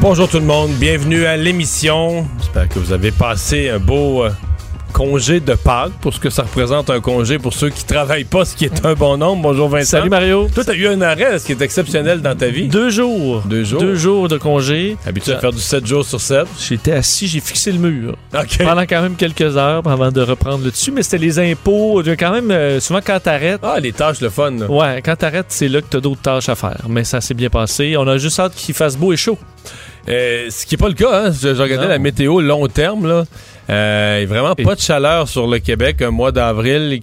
Bonjour tout le monde, bienvenue à l'émission. J'espère que vous avez passé un beau euh, congé de Pâques pour ce que ça représente un congé pour ceux qui travaillent pas, ce qui est un bon nombre. Bonjour Vincent. Salut Mario. Toi, t'as eu un arrêt, ce qui est exceptionnel dans ta vie. Deux jours. Deux jours. Deux jours de congé. Habitué à faire du 7 jours sur 7. J'étais assis, j'ai fixé le mur. OK. Pendant quand même quelques heures avant de reprendre le dessus, mais c'était les impôts. Quand même, euh, souvent quand t'arrêtes, Ah, les tâches, le fun. là. ouais, quand t'arrêtes, c'est là que t'as d'autres tâches à faire. Mais ça s'est bien passé. On a juste hâte qu'il fasse beau et chaud. Euh, ce qui est pas le cas, hein. Je, je regardais Non. la météo long terme, là. Euh, vraiment pas de chaleur sur le Québec un mois d'avril.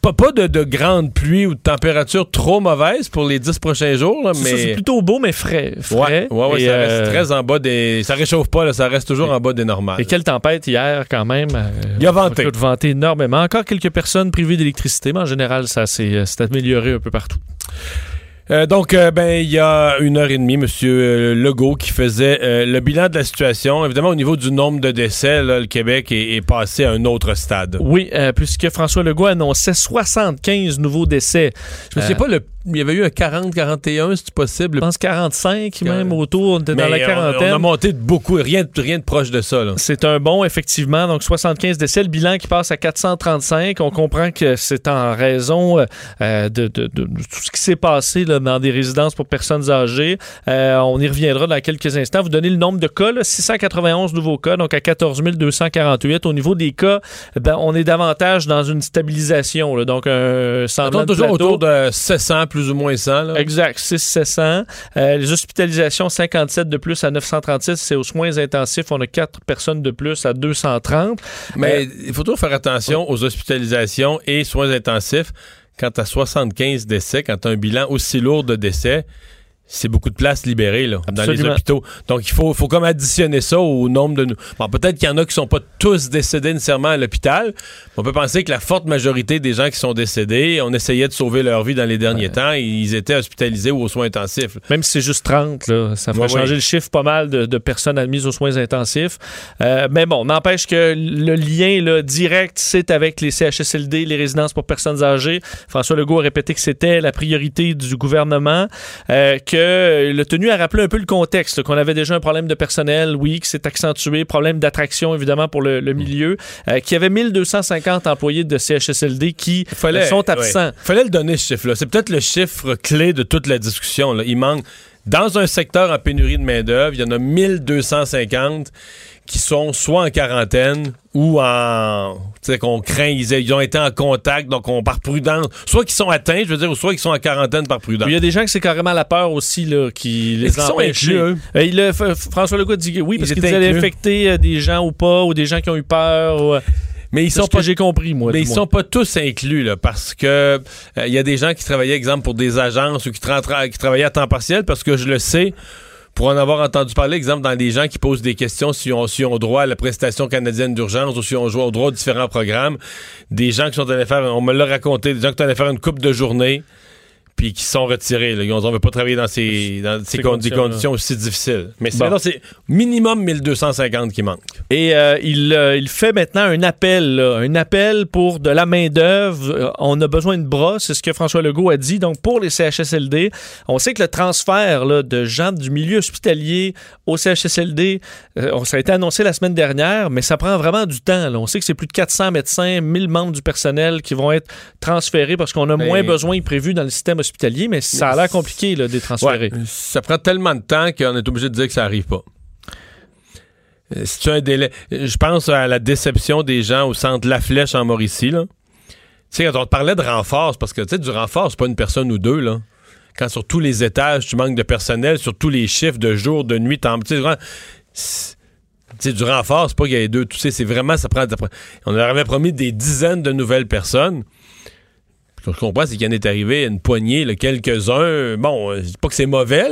Pas, pas de, de grande pluie ou de température trop mauvaise pour les 10 prochains jours, là, mais... C'est plutôt beau, mais frais. Frais. ouais, ouais, Et, ça euh, reste très en bas des. Ça réchauffe pas, là, ça reste toujours en bas des normales. Et quelle tempête hier, quand même. euh, Il a venté. écoute, venté énormément. Encore quelques personnes privées d'électricité, mais en général, ça s'est euh, s'est amélioré un peu partout. Euh, donc, euh, ben, il y a une heure et demie, M. Legault qui faisait euh, le bilan de la situation. Évidemment, au niveau du nombre de décès, là, le Québec est, est passé à un autre stade. Oui, euh, puisque François Legault annonçait 75 nouveaux décès. Je souviens Euh, pas, le, il y avait eu un 40-41, c'est possible? Je pense 45 même autour, on était Mais dans la quarantaine. On, a monté de beaucoup, rien, de- rien de proche de ça. C'est un bon, effectivement. Donc, 75 décès. Le bilan qui passe à 435. On comprend que c'est en raison euh, de, de- de- de tout ce qui s'est passé là, dans des résidences pour personnes âgées. Euh, on y reviendra dans quelques instants. Vous donnez le nombre de cas, là, 691 nouveaux cas, donc à 14 248. Au niveau des cas, ben, on est davantage dans une stabilisation. là. donc, un semblant de toujours plateau. autour de 700, plus ou moins 100. Là. Exact, 6 700. Euh, les hospitalisations, 57 de plus à 936. C'est aux soins intensifs, on a 4 personnes de plus à 230. Mais Euh, il faut toujours faire attention aux hospitalisations et soins intensifs. Quand tu as 75 décès, quand tu un bilan aussi lourd de décès, c'est beaucoup de places libérées là, dans les hôpitaux. Donc, il faut, faut comme additionner ça au nombre de... nous. Bon, peut-être qu'il y en a qui sont pas tous décédés nécessairement à l'hôpital. On peut penser que la forte majorité des gens qui sont décédés, on essayait de sauver leur vie dans les derniers temps et ils étaient hospitalisés ou aux soins intensifs. Même si c'est juste 30, là, ça Ouais, changer ouais. le chiffre pas mal de, de personnes admises aux soins intensifs. Euh, mais bon, n'empêche que le lien là, direct, c'est avec les CHSLD, les résidences pour personnes âgées. François Legault a répété que c'était la priorité du gouvernement, euh, que le tenu a rappelé un peu le contexte, qu'on avait déjà un problème de personnel, oui, que c'est accentué, problème d'attraction évidemment pour le, le milieu, euh, qu'il y avait 1250 employés de CHSLD qui Fallait, sont absents. ouais. Fallait le donner, ce chiffre-là. C'est peut-être le chiffre clé de toute la discussion. Là. Il manque, dans un secteur en pénurie de main-d'œuvre, il y en a 1250 qui sont soit en quarantaine ou en. Tu sais, qu'on craint, ils, ont été en contact, donc on par prudence. Soit qu'ils sont atteints, je veux dire, ou soit qu'ils sont en quarantaine par prudence. Il y a des gens que c'est carrément la peur aussi là, qui les qu'ils sont empêche. Euh, F- François Legault dit que oui, parce Ils qu'il étaient allait inclus. infecter euh, des gens ou pas, ou des gens qui ont eu peur. ou, euh, Mais ils sont pas j'ai compris, moi. Mais ils sont pas tous inclus, là, parce que euh, il y a des gens qui travaillaient, exemple, pour des agences ou qui, tra- qui travaillaient à temps partiel, parce que je le sais, pour en avoir entendu parler, exemple, dans des gens qui posent des questions si on, si on droit à la prestation canadienne d'urgence ou si on joue au droit aux différents programmes, des gens qui sont allés faire, on me l'a raconté, des gens qui sont allés faire une coupe de journée, puis qui sont retirés. Là. Ils ont, on veut pas travailler dans ces, dans ces, Ces con- des conditions-là. conditions aussi difficiles. Mais c'est, Bon. non, c'est minimum 1250 qui manquent. Et euh, il, euh, il fait maintenant un appel, là, un appel pour de la main-d'œuvre. Euh, on a besoin de bras, c'est ce que François Legault a dit. Donc, pour les CHSLD, on sait que le transfert là, de gens du milieu hospitalier au CHSLD, euh, ça a été annoncé la semaine dernière, mais ça prend vraiment du temps. là. On sait que c'est plus de 400 médecins, 1000 membres du personnel qui vont être transférés parce qu'on a moins besoin prévu dans le système hospitalier, mais ça a l'air compliqué là, de ça prend tellement de temps qu'on est obligé de dire que ça arrive pas. Euh, as un délai, je pense à la déception des gens au centre La Flèche en Mauricie. Là. Tu sais, quand on te parlait de renfort, c'est parce que tu sais, du renfort, c'est pas une personne ou deux. Là. Quand sur tous les étages, tu manques de personnel, sur tous les chiffres de jour, de nuit, t'en- tu sais, c'est- du renfort, c'est pas qu'il y ait deux. Tu sais, c'est vraiment, ça prend, ça On leur avait promis des dizaines de nouvelles personnes. Ce que je comprends, c'est qu'il en est arrivé une poignée, là, quelques-uns. Bon, euh, je dis pas que c'est mauvais,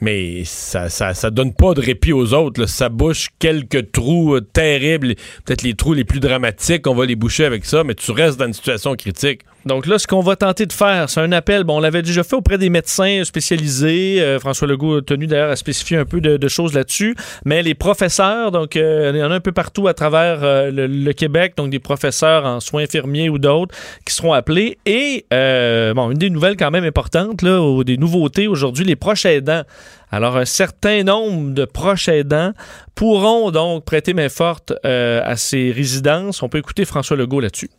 mais ça, ça, ça donne pas de répit aux autres. Ça bouche quelques trous euh, terribles. Peut-être les trous les plus dramatiques, on va les boucher avec ça, mais tu restes dans une situation critique. Donc là, ce qu'on va tenter de faire, c'est un appel. Bon, on l'avait déjà fait auprès des médecins spécialisés. Euh, François Legault a tenu d'ailleurs à spécifier un peu de, choses là-dessus. Mais les professeurs, donc euh, il y en a un peu partout à travers euh, le, le Québec, donc des professeurs en soins infirmiers ou d'autres qui seront appelés. Et bon, une des nouvelles quand même importantes, là, ou des nouveautés aujourd'hui, les proches aidants. Alors, un certain nombre de proches aidants pourront donc prêter main forte à ces résidences. On peut écouter François Legault là-dessus.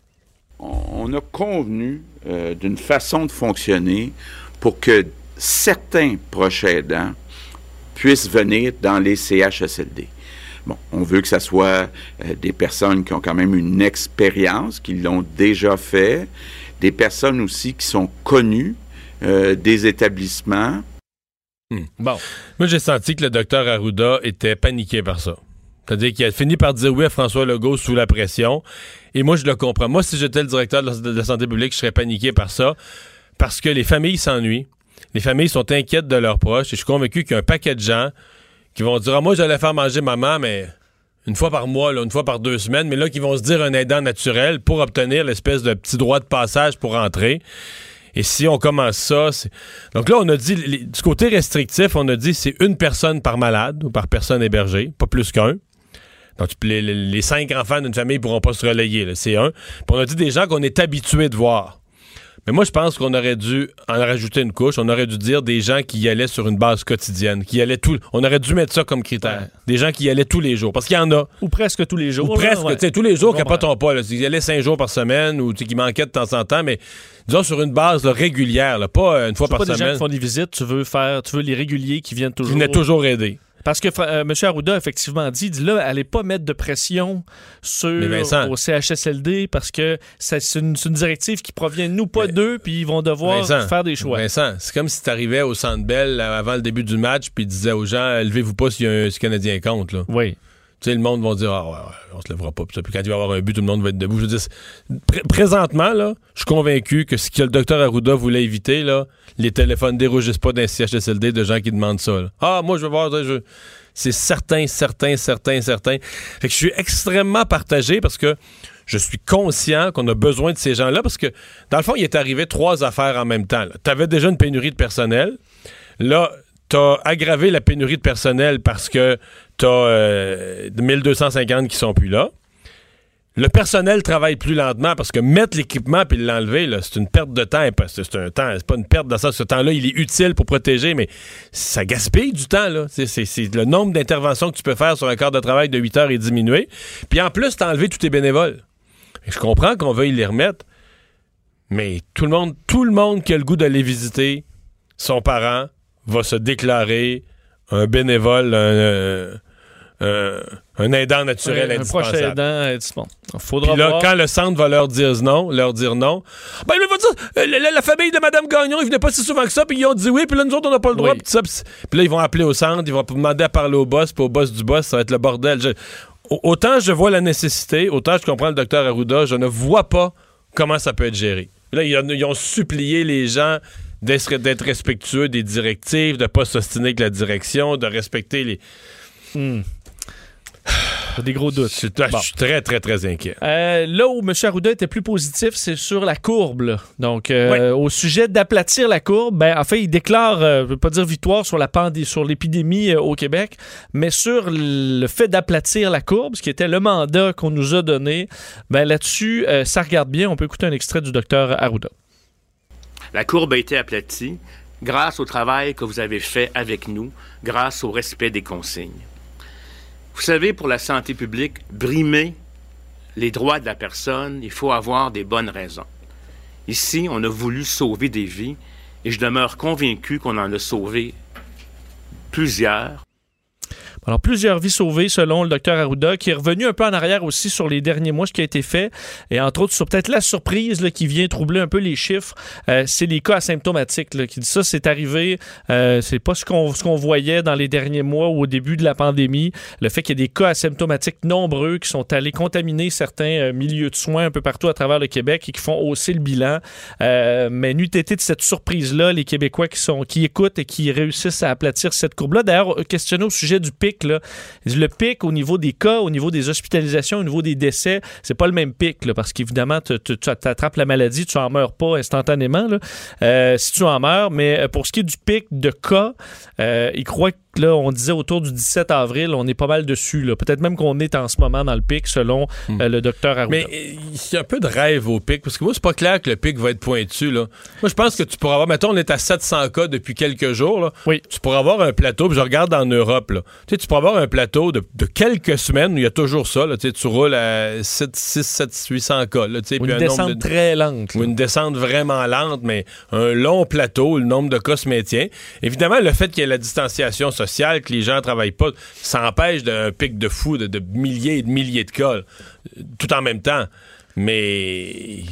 On a convenu euh, d'une façon de fonctionner pour que certains proches aidants puissent venir dans les CHSLD. Bon, on veut que ce soit euh, des personnes qui ont quand même une expérience, qui l'ont déjà fait, des personnes aussi qui sont connues euh, des établissements. Bon. Moi, j'ai senti que le docteur Arruda était paniqué par ça. C'est-à-dire qu'il a fini par dire oui à François Legault sous la pression. Et moi, je le comprends. Moi, si j'étais le directeur de la, santé publique, je serais paniqué par ça. Parce que les familles s'ennuient. Les familles sont inquiètes de leurs proches. Et je suis convaincu qu'il y a un paquet de gens qui vont dire Ah, moi, j'allais faire manger maman, mais une fois par mois, une fois par deux semaines, mais là, qui vont se dire un aidant naturel pour obtenir l'espèce de petit droit de passage pour entrer. Et si on commence ça, donc là, on a dit, du côté restrictif, on a dit c'est une personne par malade ou par personne hébergée, pas plus qu'un. Donc, les, les- cinq enfants d'une famille pourront pas se relayer, c'est un. Puis on a dit des gens qu'on est habitué de voir. Mais moi, je pense qu'on aurait dû en rajouter une couche. On aurait dû dire des gens qui y allaient sur une base quotidienne, qui y allaient tout. On aurait dû mettre ça comme critère. Ouais. Des gens qui y allaient tous les jours. Parce qu'il y en a. Ou presque tous les jours. Ou presque, ouais. tu sais, tous les jours, capotons pas. Là. Ils y allaient cinq jours par semaine ou qui manquaient de temps en temps, mais disons sur une base là, régulière, là, pas euh, une fois C'est pas par des gens semaine. qui font des visites, tu veux faire, tu veux les réguliers qui viennent Qui toujours. venaient toujours aider. Parce que euh, M. Arruda a effectivement dit, dit là, allez pas mettre de pression sur Vincent- au CHSLD parce que c'est une, directive qui provient de nous, pas d'eux, puis ils vont devoir Vincent, faire des choix. Vincent, c'est comme si tu arrivais au Centre Bell euh, avant le début du match puis disais aux gens levez-vous pas s'il y a un si le Canadien compte. Là. Oui. Le monde va dire ah, ouais, on se lèvera pas. Puis, quand il va y avoir un but, tout le monde va être debout. Je présentement, là, je suis convaincu que ce que le docteur Arruda voulait éviter, là, les téléphones dérougissent pas d'un CHSLD de gens qui demandent ça. Ah, moi, je veux voir. C'est certain, certain, certain, certain. Fait que je suis extrêmement partagé parce que je suis conscient qu'on a besoin de ces gens-là parce que, dans le fond, il est arrivé trois affaires en même temps. Tu avais déjà une pénurie de personnel. Là, t'as aggravé la pénurie de personnel parce que t'as euh, 1250 qui sont plus là. Le personnel travaille plus lentement parce que mettre l'équipement puis l'enlever, c'est une perte de temps. C'est un temps, c'est pas une perte dans ça. Ce temps-là, il est utile pour protéger, mais ça gaspille du temps. Là. Le nombre d'interventions que tu peux faire sur un quart de travail de 8 heures est diminué. Puis en plus, t'as enlevé tous tes bénévoles. Je comprends qu'on veuille les remettre, mais tout le monde, tout le monde qui a le goût d'aller visiter son parent va se déclarer un bénévole, un, euh, un- un aidant naturel un proche indispensable. aidant, euh, bon, faudra Puis là, voir. quand le centre va leur dire non, leur dire non, ben, il va dire, euh, la, la- la famille de Mme Gagnon, ils venaient pas si souvent que ça, puis ils ont dit oui, puis là, nous autres, on n'a pas le droit, Oui. puis ça, puis là, ils vont appeler au centre, ils vont demander à parler au boss, puis au boss du boss, ça va être le bordel. Je- autant je vois la nécessité, autant je comprends le docteur Arruda, je ne vois pas comment ça peut être géré. Là, ils, ils ont supplié les gens d'être respectueux des directives, de pas s'ostiner avec la direction, de respecter les... Hmm. Des gros doutes. Je suis Bon. je suis très, très, très inquiet. Euh, là où M. Arruda était plus positif, c'est sur la courbe. là. Donc, euh, au sujet d'aplatir la courbe, ben, en fait, il déclare, euh, je ne veux pas dire victoire sur la pandé- sur l'épidémie au Québec, mais sur le fait d'aplatir la courbe, ce qui était le mandat qu'on nous a donné. Ben, là-dessus, ça regarde bien. On peut écouter un extrait du docteur Arruda. La courbe a été aplatie grâce au travail que vous avez fait avec nous, grâce au respect des consignes. Vous savez, pour la santé publique, brimer les droits de la personne, il faut avoir des bonnes raisons. Ici, on a voulu sauver des vies et je demeure convaincu qu'on en a sauvé plusieurs. Alors, plusieurs vies sauvées, selon le docteur Arruda, qui est revenu un peu en arrière aussi sur les derniers mois, ce qui a été fait, et entre autres, sur peut-être la surprise là, qui vient troubler un peu les chiffres, euh, c'est les cas asymptomatiques. Là, qui ça, c'est arrivé, euh, c'est pas ce qu'on ce qu'on voyait dans les derniers mois ou au début de la pandémie. Le fait qu'il y ait des cas asymptomatiques nombreux qui sont allés contaminer certains euh, milieux de soins un peu partout à travers le Québec et qui font hausser le bilan. Euh, mais n'eût été de cette surprise-là, les Québécois qui, sont, qui écoutent et qui réussissent à aplatir cette courbe-là. D'ailleurs, questionné au sujet du pic, le pic au niveau des cas, au niveau des hospitalisations, au niveau des décès, c'est pas le même pic, là, parce qu'évidemment, tu attrapes la maladie, tu en meurs pas instantanément, euh, si tu en meurs, mais pour ce qui est du pic de cas, euh, il croit que là, on disait autour du 17 avril, on est pas mal dessus. Peut-être même qu'on est en ce moment dans le pic, selon Hmm. euh, le docteur Arruda. Mais il y a un peu de rêve au pic, parce que moi, c'est pas clair que le pic va être pointu. Là. Moi, je pense que tu pourras avoir, mettons, on est à 700 cas depuis quelques jours. Là. Oui. Tu pourras avoir un plateau, puis je regarde en Europe. Là. Tu, sais, tu pourras avoir un plateau de, de quelques semaines où il y a toujours ça. Là. Tu, sais, tu roules à 7, 6, 7, 800 cas. Là, tu sais, Ou puis une nombre descente de- très lente. ou une descente vraiment lente, mais un long plateau, le nombre de cas se maintient. Évidemment, le fait qu'il y ait la distanciation que les gens ne travaillent pas, ça empêche d'un pic de fou de, de milliers et de milliers de cas, là, tout en même temps. Mais.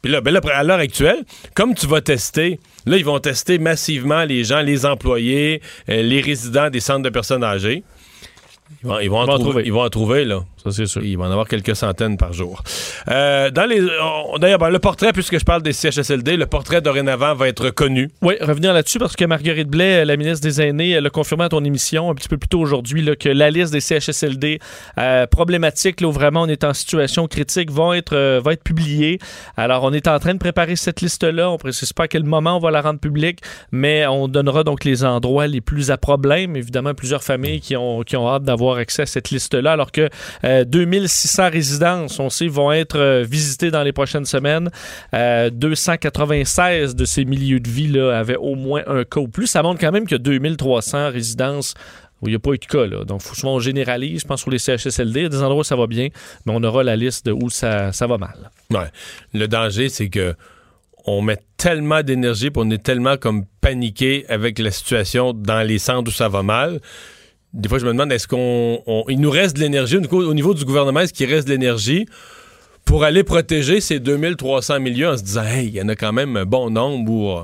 Puis là, ben là, à l'heure actuelle, comme tu vas tester, là, ils vont tester massivement les gens, les employés, euh, les résidents des centres de personnes âgées. Ils vont, ils vont en, Ils vont en trouver, trouver. Ils vont en trouver, là. Ça, c'est sûr. Il va en avoir quelques centaines par jour. Euh, dans les, on- D'ailleurs, ben, le portrait, puisque je parle des CHSLD, le portrait dorénavant va être connu. Oui, revenir là-dessus parce que Marguerite Blais, la ministre des Aînés, elle a confirmé à ton émission un petit peu plus tôt aujourd'hui que la liste des CHSLD euh, problématiques, là, où vraiment on est en situation critique, vont être, euh, va être publiée. Alors, on est en train de préparer cette liste-là. On ne précise pas à quel moment on va la rendre publique, mais on donnera donc les endroits les plus à problème. Évidemment, plusieurs familles qui ont, qui ont hâte d'avoir accès à cette liste-là, alors que euh, 2600 résidences, on sait, vont être euh, visitées dans les prochaines semaines. Euh, 296 de ces milieux de vie là, avaient au moins un cas ou plus. Ça montre quand même a 2300 résidences où il n'y a pas eu de cas. Là. Donc, souvent on généralise, je pense, sur les CHSLD. Des endroits où ça va bien, mais on aura la liste de où ça, va mal. Ouais. Le danger, c'est que on met tellement d'énergie, on est tellement comme paniqué avec la situation dans les centres où ça va mal. Des fois, je me demande, est-ce qu'on. on- il nous reste de l'énergie au niveau, au niveau du gouvernement, est-ce qu'il reste de l'énergie pour aller protéger ces 2300 milieux en se disant, hey, il y en a quand même un bon nombre où euh,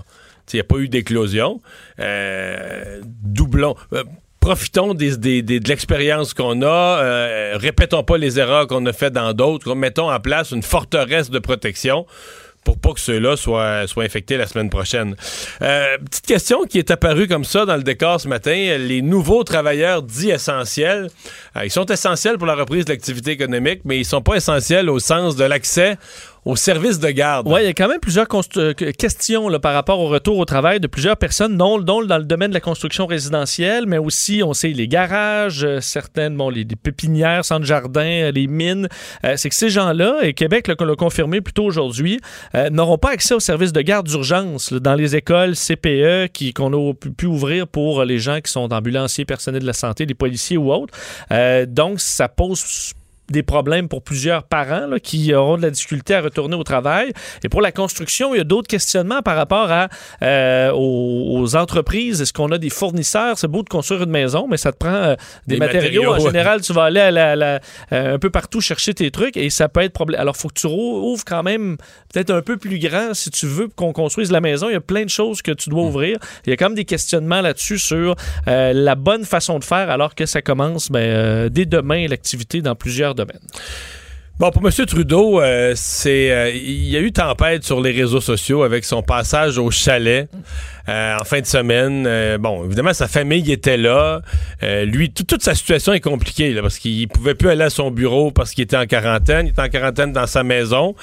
il n'y a pas eu d'éclosion. Euh, doublons. euh, Profitons de l'expérience qu'on a, répétons pas les erreurs qu'on a faites dans d'autres, mettons en place une forteresse de protection pour pas que ceux-là soient, soient infectés la semaine prochaine. Euh, petite question qui est apparue comme ça dans le décor ce matin. Les nouveaux travailleurs dits essentiels, euh, ils sont essentiels pour la reprise de l'activité économique, mais ils sont pas essentiels au sens de l'accès aux services de garde. Oui, il y a quand même plusieurs euh, que- questions là, par rapport au retour au travail de plusieurs personnes, dont, dont dans le domaine de la construction résidentielle, mais aussi, on sait, les garages, euh, certaines, bon, les, les pépinières, centres jardins, euh, les mines. C'est que ces gens-là, et Québec l'a confirmé plus tôt aujourd'hui, n'auront pas accès aux services de garde d'urgence dans les écoles CPE qu'on a pu, ouvrir pour les gens qui sont ambulanciers, personnels de la santé, des policiers ou autres. Donc, ça pose des problèmes pour plusieurs parents là, qui auront de la difficulté à retourner au travail. Et pour la construction, il y a d'autres questionnements par rapport à, euh, aux, aux entreprises. Est-ce qu'on a des fournisseurs? C'est beau de construire une maison, mais ça te prend euh, des, Des matériaux. matériaux, En général, tu vas aller à la- la- euh, un peu partout chercher tes trucs et ça peut être problème. Alors, il faut que tu ouvres quand même peut-être un peu plus grand si tu veux qu'on construise la maison. Il y a plein de choses que tu dois ouvrir. Il y a quand même des questionnements là-dessus sur la bonne façon de faire alors que ça commence ben, dès demain l'activité dans plusieurs Bon, pour M. Trudeau, euh, c'est euh, il y a eu tempête sur les réseaux sociaux avec son passage au chalet euh, en fin de semaine. Bon, évidemment, sa famille était là. Lui, tout- toute sa situation est compliquée parce qu'il pouvait plus aller à son bureau parce qu'il était en quarantaine. Il était en quarantaine dans sa maison.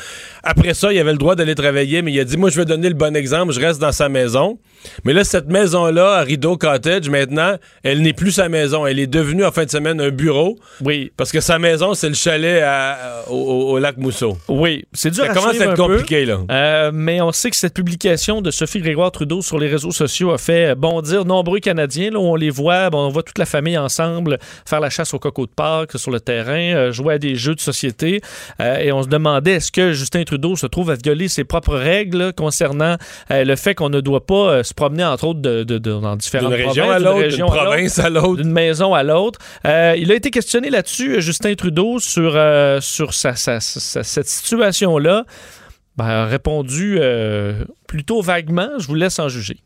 Après ça, il avait le droit d'aller travailler, mais il a dit moi, je vais donner le bon exemple. Je reste dans sa maison. Mais là, cette maison-là, à Rideau Cottage, maintenant, elle n'est plus sa maison. Elle est devenue en fin de semaine un bureau Oui, parce que sa maison, c'est le chalet à- au, lac Mousseau. Oui, c'est dur Ça à commence à être peu. compliqué, là. Euh, mais on sait que cette publication de Sophie Grégoire Trudeau sur les réseaux sociaux a fait bondir nombreux Canadiens. Là, où on les voit, bon, on voit toute la famille ensemble faire la chasse au coco de Pâques sur le terrain, euh, jouer à des jeux de société. Euh, et on se demandait est-ce que Justin Trudeau se trouve à violer ses propres règles là, concernant euh, le fait qu'on ne doit pas euh, se promener, entre autres, de, de- de- dans différentes D'une région provinces, à d'une l'autre, d'une province à l'autre. d'une maison à l'autre. Euh, il a été questionné là-dessus, Justin Trudeau, sur, euh, sur sa- sa- sa- cette situation-là. Ben, a répondu euh, plutôt vaguement. Je vous laisse en juger.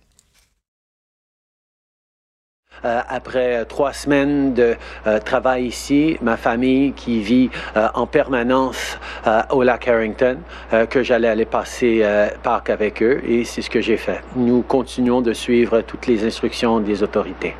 Euh, après trois semaines de euh, travail ici, ma famille qui vit euh, en permanence au lac Harrington, que j'allais aller passer Pâques avec eux et c'est ce que j'ai fait. Nous continuons de suivre toutes les instructions des autorités.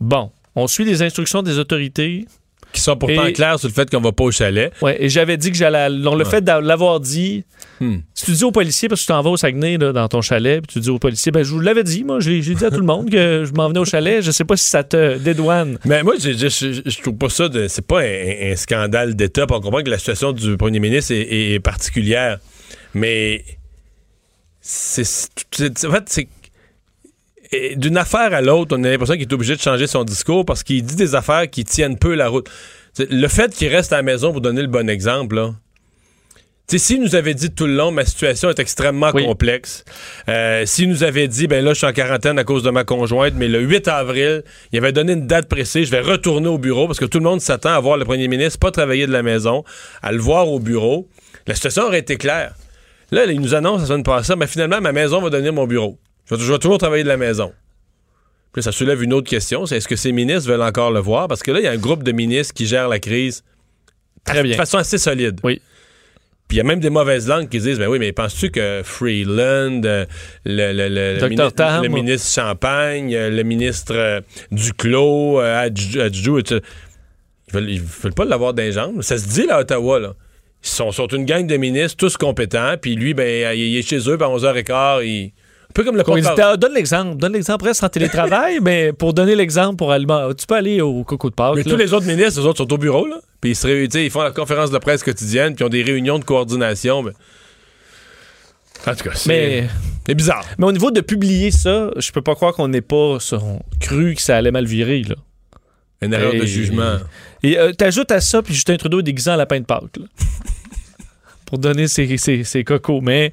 Bon, on suit les instructions des autorités. Qui sont pourtant Et- clairs sur le fait qu'on va pas au chalet. Ouais, et j'avais dit que j'allais. On le Ouais. fait de l'avoir dit. Hmm. Si tu dis aux policiers, parce que tu t'en vas au Saguenay là, dans ton chalet, puis tu dis aux policiers, ben, je vous l'avais dit, moi, j'ai dit à tout le monde que je m'en venais au chalet. Je sais pas si ça te dédouane. Mais moi, je, trouve pas ça. C'est pas un, un scandale d'État. On comprend que la situation du premier ministre est, est- est particulière. Mais c'est- En fait, c'est. D'une affaire à l'autre, on a l'impression qu'il est obligé de changer son discours parce qu'il dit des affaires qui tiennent peu la route. Le fait qu'il reste à la maison pour donner le bon exemple, là. S'il nous avait dit tout le long, ma situation est extrêmement Oui. complexe. Euh, s'il nous avait dit, ben là, je suis en quarantaine à cause de ma conjointe, mais le 8 avril, il avait donné une date précise, je vais retourner au bureau parce que tout le monde s'attend à voir le premier ministre pas travailler de la maison, à le voir au bureau. La situation aurait été claire. Là, il nous annonce la semaine passée, mais finalement, ma maison va devenir mon bureau. Je vais, je vais toujours travailler de la maison. Puis là, ça soulève une autre question, c'est est-ce que ces ministres veulent encore le voir? Parce que là, il y a un groupe de ministres qui gèrent la crise Très bien. de façon assez solide. Oui. Puis il y a même des mauvaises langues qui disent, ben oui, mais penses-tu que Freeland, euh, le, le- le- le Tam. ministre Champagne, euh, le ministre euh, Duclos, euh, tout- ils veulent, ils veulent pas l'avoir les jambes. Ça se dit là à Ottawa, là. Ils sont, sont une gang de ministres, tous compétents, puis lui, ben, il est chez eux, puis à 11h15, il... Un peu comme le dit. Ah, donne l'exemple. Donne l'exemple. Reste en télétravail, mais pour donner l'exemple pour Allemand, tu peux aller au coco de Pâques. Mais là. tous les autres ministres, eux autres, sont au bureau, là. Puis ils se réunissent, ils font la conférence de presse quotidienne, puis ils ont des réunions de coordination. ben. En tout cas, c'est Mais, c'est bizarre. mais au niveau de publier ça, je peux pas croire qu'on n'ait pas on- cru que ça allait mal virer. Là. Une erreur Et- de jugement. Et euh, t'ajoutes à ça, puis Justin Trudeau est déguisé en lapin de Pâques. là. pour donner ses, ses, ses cocos. Mais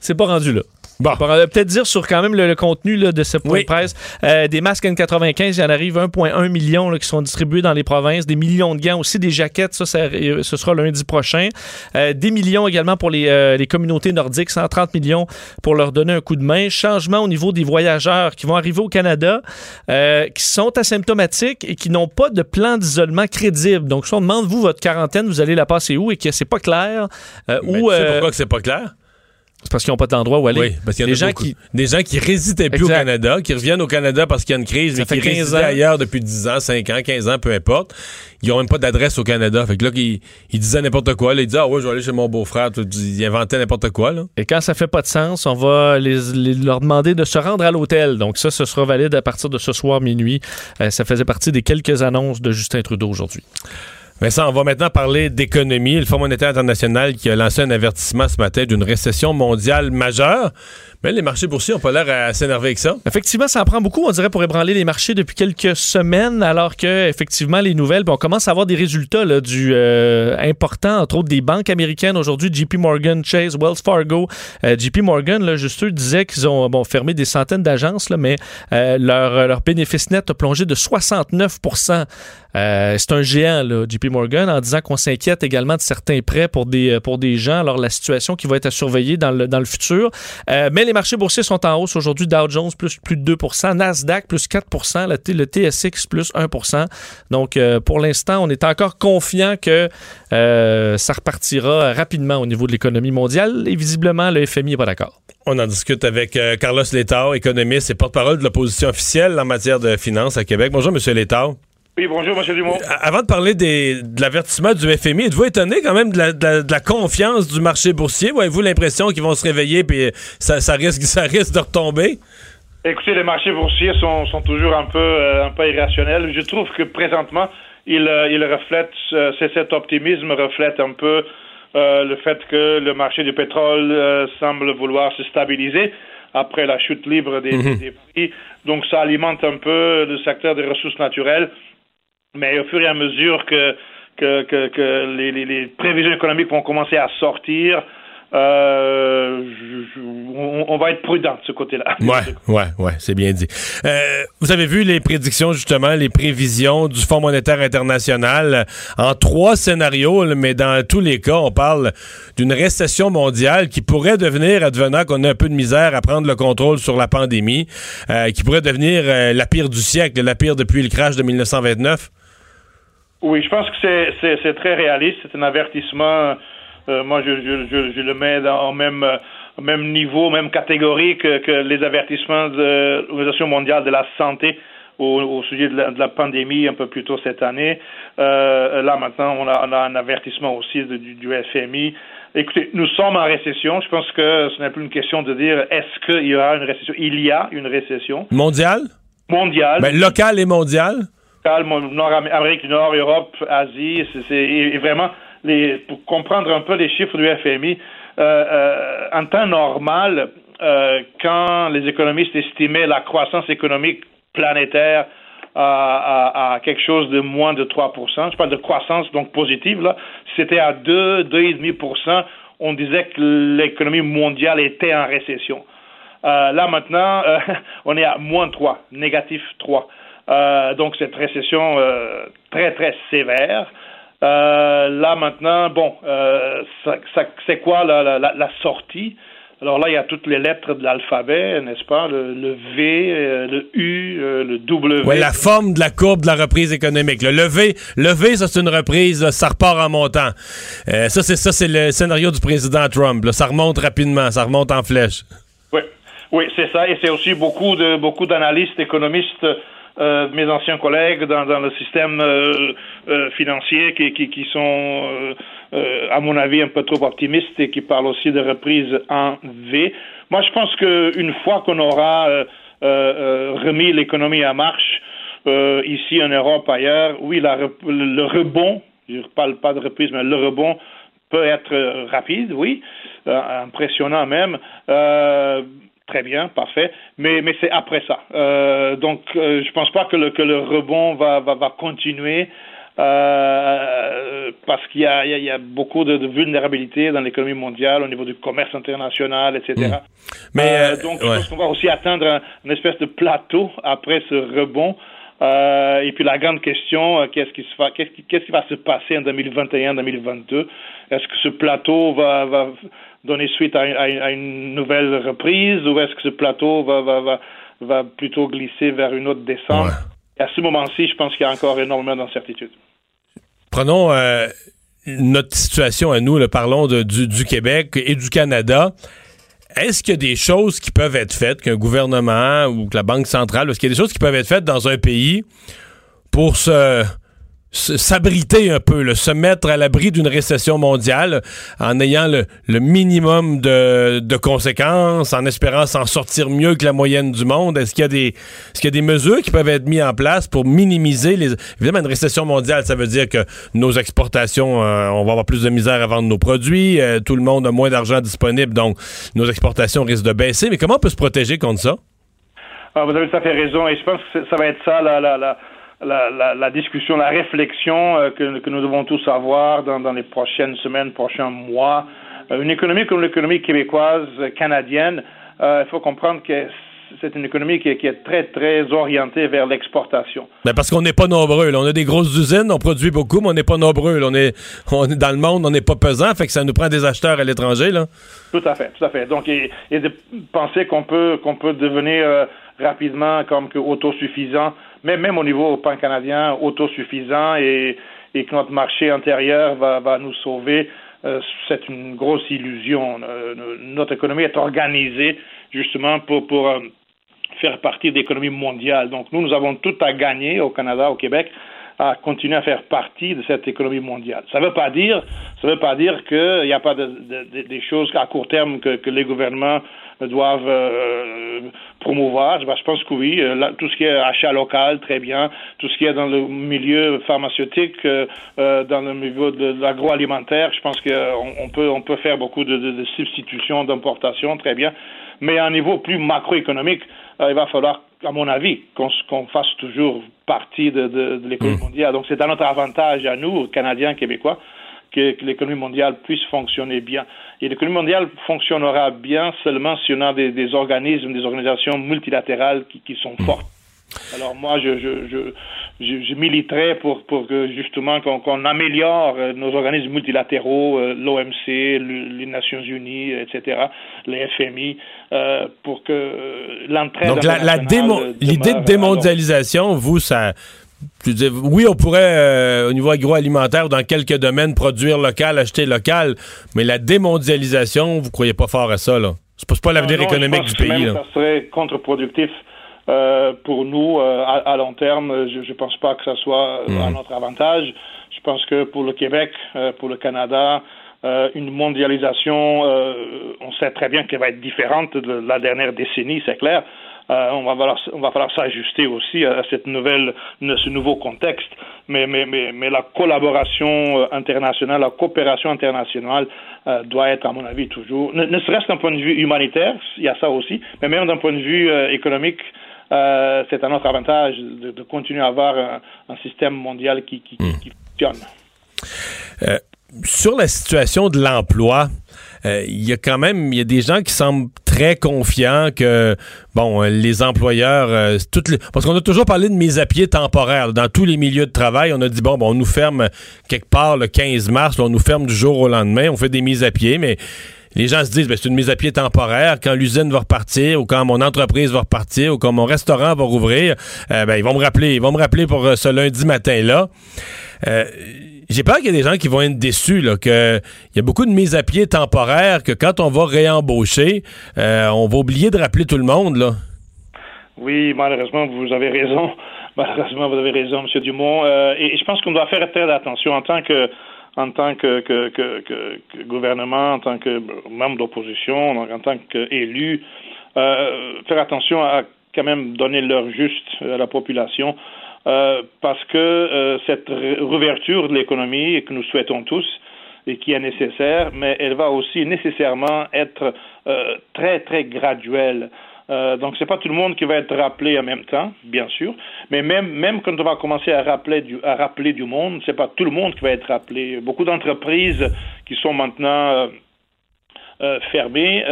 c'est pas rendu là. Bon. On va peut-être dire sur quand même le, le contenu là, de ce point Oui. de presse. Euh, des masques N95, il y en arrive 1,1 million là, qui sont distribués dans les provinces. Des millions de gants aussi, des jaquettes, ça, ça, euh, ce sera lundi prochain. Euh, des millions également pour les, euh, les communautés nordiques, 130 millions pour leur donner un coup de main. Changement au niveau des voyageurs qui vont arriver au Canada, qui sont asymptomatiques et qui n'ont pas de plan d'isolement crédible. Donc, si on demande, vous, votre quarantaine, vous allez la passer où et que c'est pas clair, Mais ou tu sais pourquoi que c'est pas clair? C'est parce qu'ils n'ont pas d'endroit où aller. Oui, parce qu'il y a gens beaucoup. qui- Des gens qui résidaient plus Exact. au Canada, qui reviennent au Canada parce qu'il y a une crise, Ça mais qui 15 résidaient ans. ailleurs depuis 10 ans, 5 ans, 15 ans, peu importe. Ils ont même pas d'adresse au Canada. Fait que là, ils, ils disaient n'importe quoi. Là, ils disaient, ah ouais, je vais aller chez mon beau-frère. Ils inventaient n'importe quoi, là. Et quand ça fait pas de sens, on va les, les- leur demander de se rendre à l'hôtel. Donc ça, ce sera valide à partir de ce soir minuit. Euh, ça faisait partie des quelques annonces de Justin Trudeau aujourd'hui. Vincent, on va maintenant parler d'économie. Le Fonds monétaire international qui a lancé un avertissement ce matin d'une récession mondiale majeure. Mais les marchés boursiers n'ont pas l'air à s'énerver avec ça. Effectivement, ça en prend beaucoup, on dirait, pour ébranler les marchés depuis quelques semaines, alors que effectivement les nouvelles, ben, on commence à avoir des résultats là, du euh, important, entre autres des banques américaines aujourd'hui, JP Morgan, Chase, Wells Fargo, Euh, JP Morgan, là, juste eux disaient qu'ils ont bon, fermé des centaines d'agences, mais euh, leur, leur bénéfice net a plongé de 69 Euh, C'est un géant, là, JP Morgan, en disant qu'on s'inquiète également de certains prêts pour des, pour des gens. Alors, la situation qui va être à surveiller dans le, dans le futur. Mais les marchés boursiers sont en hausse aujourd'hui. Dow Jones plus, plus de 2% Nasdaq plus 4 le, le TSX plus 1% Donc, euh, pour l'instant, on est encore confiant que euh, ça repartira rapidement au niveau de l'économie mondiale. Et visiblement, le FMI n'est pas d'accord. On en discute avec euh, Carlos Létard, économiste et porte-parole de l'opposition officielle en matière de finances à Québec. Bonjour, M. Létard. Oui, bonjour, M. Dumont. A- Avant de parler des- de l'avertissement du FMI, êtes-vous étonné quand même de la, de la- de la confiance du marché boursier? Ou avez-vous l'impression qu'ils vont se réveiller et ça, ça, risque, ça risque de retomber? Écoutez, les marchés boursiers sont, sont toujours un peu, euh, un peu irrationnels. Je trouve que présentement, ils, euh, ils reflètent, euh, c'est cet optimisme reflète un peu euh, le fait que le marché du pétrole euh, semble vouloir se stabiliser après la chute libre des, Mhm. des prix. Donc ça alimente un peu le secteur des ressources naturelles. Mais au fur et à mesure que, que, les, prévisions économiques vont commencer à sortir, euh, on, va être prudent de ce côté-là. Ouais, ouais, ouais, c'est bien dit. Euh, vous avez vu les prédictions, justement, les prévisions du Fonds monétaire international euh, en trois scénarios, mais dans tous les cas, on parle d'une récession mondiale qui pourrait devenir, advenant qu'on a un peu de misère à prendre le contrôle sur la pandémie, qui pourrait devenir la pire du siècle, la pire depuis le crash de 1929. Oui, je pense que c'est- très réaliste. C'est un avertissement. euh, moi, je, je, je, je le mets dans, au même, euh, même niveau, même catégorie que, que les avertissements de l'Organisation mondiale de la santé au, au sujet de la, de la pandémie un peu plus tôt cette année. Euh, là, maintenant, on a, on a un avertissement aussi de- du, du FMI. Écoutez, nous sommes en récession. Je pense que ce n'est plus une question de dire est-ce qu'il y aura une récession? Il y a une récession Mondial? mondiale. Ben, local et mondial? Nord-Amérique du Nord, Europe, Asie, c'est, et, vraiment, pour comprendre un peu les chiffres du FMI, euh, euh, en temps normal, euh, quand les économistes estimaient la croissance économique planétaire à, quelque chose de moins de 3 je parle de croissance donc positive, là, c'était à 2, 2,5 on disait que l'économie mondiale était en récession. Là maintenant, on est à moins 3, négatif 3. Euh, donc cette récession euh, très très sévère. Euh, là maintenant, bon, ça- ça- c'est quoi la, la- la- la sortie? Alors là, il y a toutes les lettres de l'alphabet, n'est-ce pas? Le, le V, le U, le W. Ouais, la forme de la courbe de la reprise économique. Le levé, levé, ça c'est une reprise, là, ça repart en montant. Ça c'est ça c'est le scénario du président Trump. là. Ça remonte rapidement, ça remonte en flèche. Oui, oui c'est ça. Et c'est aussi beaucoup de beaucoup d'analystes, économistes, euh, mes anciens collègues dans, le système euh, euh, financier qui, sont, à mon avis, un peu trop optimistes et qui parlent aussi de reprise en V. Moi, je pense qu'une fois qu'on aura remis l'économie en marche, ici en Europe, ailleurs, oui, le rebond, je ne parle pas de reprise, mais le rebond peut être rapide, oui, impressionnant même. Très bien, parfait. Mais, mais c'est après ça. Euh, donc, euh, je pense pas que le, que le rebond va, va, va continuer. euh, parce qu'il y a, il y a- beaucoup de, de vulnérabilité dans l'économie mondiale au niveau du commerce international, etc. Mm. Mais, Euh, euh, donc, je ouais. pense qu'on va aussi atteindre un, une espèce de plateau après ce rebond. Euh, et puis la grande question, euh, qu'est-ce qui, se va, qu'est-ce, qui, qu'est-ce qui va se passer en 2021-2022 Est-ce que ce plateau va, va donner suite à, une- à une- à une nouvelle reprise ou est-ce que ce plateau va, va, va, va plutôt glisser vers une autre descente? À ce moment-ci, je pense qu'il y a encore énormément d'incertitudes. Prenons euh, notre situation à nous, là, parlons de- du, du Québec et du Canada. Est-ce qu'il y a des choses qui peuvent être faites, qu'un gouvernement ou que la Banque centrale, est-ce qu'il y a des choses qui peuvent être faites dans un pays pour se- s'abriter un peu, là, se mettre à l'abri d'une récession mondiale en ayant le, le minimum de, de conséquences, en espérant s'en sortir mieux que la moyenne du monde? Est-ce qu'il y a des est-ce qu'il y a des mesures qui peuvent être mises en place pour minimiser les évidemment une récession mondiale, ça veut dire que nos exportations, euh, on va avoir plus de misère à vendre nos produits, euh, tout le monde a moins d'argent disponible, donc nos exportations risquent de baisser. Mais comment on peut se protéger contre ça? Ah, vous avez tout à fait raison, et je pense que ça va être ça la, la, la, la, la, la discussion, la réflexion euh, que, que nous devons tous avoir dans, dans les prochaines semaines, prochains mois. Euh, une économie comme l'économie québécoise, euh, canadienne, euh, il faut comprendre que c'est une économie qui est, qui est très, très orientée vers l'exportation. Ben parce qu'on n'est pas nombreux. là. On a des grosses usines, on produit beaucoup, mais on n'est pas nombreux. là. On, est, on est dans le monde, on n'est pas pesant, fait que ça nous prend des acheteurs à l'étranger. là. Tout à fait, tout à fait. Donc, et, et de penser qu'on peut qu'on peut devenir rapidement comme que autosuffisant, même au niveau pan-canadien, autosuffisant et, que notre marché intérieur va, nous sauver, euh, c'est une grosse illusion. Euh, notre économie est organisée justement pour euh, faire partie de l'économie mondiale. Donc, nous, nous avons tout à gagner au Canada, au Québec, à continuer à faire partie de cette économie mondiale. Ça ne veut pas dire, ça veut pas dire qu'il n'y a pas de, de- de- des choses à court terme que les gouvernements doivent euh, promouvoir. Ben, je pense que oui. Euh, là, tout ce qui est achat local, très bien. Tout ce qui est dans le milieu pharmaceutique, euh, dans le milieu de, de l'agroalimentaire, je pense qu'on on peut, on peut faire beaucoup de, de, de substitutions, d'importations, très bien. Mais à un niveau plus macroéconomique, il va falloir, à mon avis, qu'on fasse toujours partie de, de, de l'économie mondiale. Donc, c'est à notre avantage, à nous, Canadiens, Québécois, que, que l'économie mondiale puisse fonctionner bien. Et l'économie mondiale fonctionnera bien seulement si on a des, des organismes, des organisations multilatérales qui, qui sont fortes. Alors moi, je, je, je, je, je militerai pour, pour que justement qu'on améliore euh, nos organismes multilatéraux, euh, l'OMC, le- les Nations Unies, etc., les FMI, euh, pour que l'entraide Donc, la, la démo- l'idée de démondialisation, vous, ça. Je veux dire, oui, on pourrait, euh, au niveau agroalimentaire, ou dans quelques domaines, produire local, acheter local, mais la démondialisation, vous croyez pas fort à ça, là? C'est pas, pas l'avenir économique je du pense que pays, même là. Ça serait contre-productif euh, pour nous euh, à, à long terme. Je ne pense pas que ça soit euh, à notre avantage. Je pense que pour le Québec, pour le Canada, euh, une mondialisation, euh, on sait très bien qu'elle va être différente de la dernière décennie, c'est clair. Euh, on va falloir, on va falloir s'ajuster aussi à cette nouvelle, ce nouveau contexte. Mais, mais, mais, mais la collaboration euh, internationale, la coopération internationale euh, doit être, à mon avis, toujours, ne, ne serait-ce d'un point de vue humanitaire, il y a ça aussi, mais même d'un point de vue euh, économique, c'est un autre avantage de, de continuer à avoir un, un système mondial qui, qui, qui fonctionne. Sur la situation de l'emploi, il y a quand même il y a des gens qui semblent très confiants que bon euh, les employeurs euh, toutes parce qu'on a toujours parlé de mise à pied temporaire dans tous les milieux de travail on a dit bon, bon on nous ferme quelque part le 15 mars là, on nous ferme du jour au lendemain on fait des mises à pied mais les gens se disent, ben, c'est une mise à pied temporaire. Quand l'usine va repartir, ou quand mon entreprise va repartir, ou quand mon restaurant va rouvrir, euh, ben, ils vont me rappeler. Ils vont me rappeler pour euh, ce lundi matin-là. Euh, j'ai peur qu'il y ait des gens qui vont être déçus, là, que il y a beaucoup de mises à pied temporaires, que quand on va réembaucher, euh, on va oublier de rappeler tout le monde, là. Oui, malheureusement, vous avez raison. Malheureusement, vous avez raison, M. Dumont. Euh, et, je pense qu'on doit faire très attention en tant que en tant que, que, gouvernement, en tant que membre d'opposition, en tant qu'élu, euh, faire attention à quand même donner l'heure juste à la population, euh, parce que euh, cette réouverture de l'économie que nous souhaitons tous et qui est nécessaire, mais elle va aussi nécessairement être euh, très très graduelle. Euh, donc c'est pas tout le monde qui va être rappelé en même temps, bien sûr, mais même même quand on va commencer à rappeler du à rappeler du monde, c'est pas tout le monde qui va être rappelé. Beaucoup d'entreprises qui sont maintenant fermées,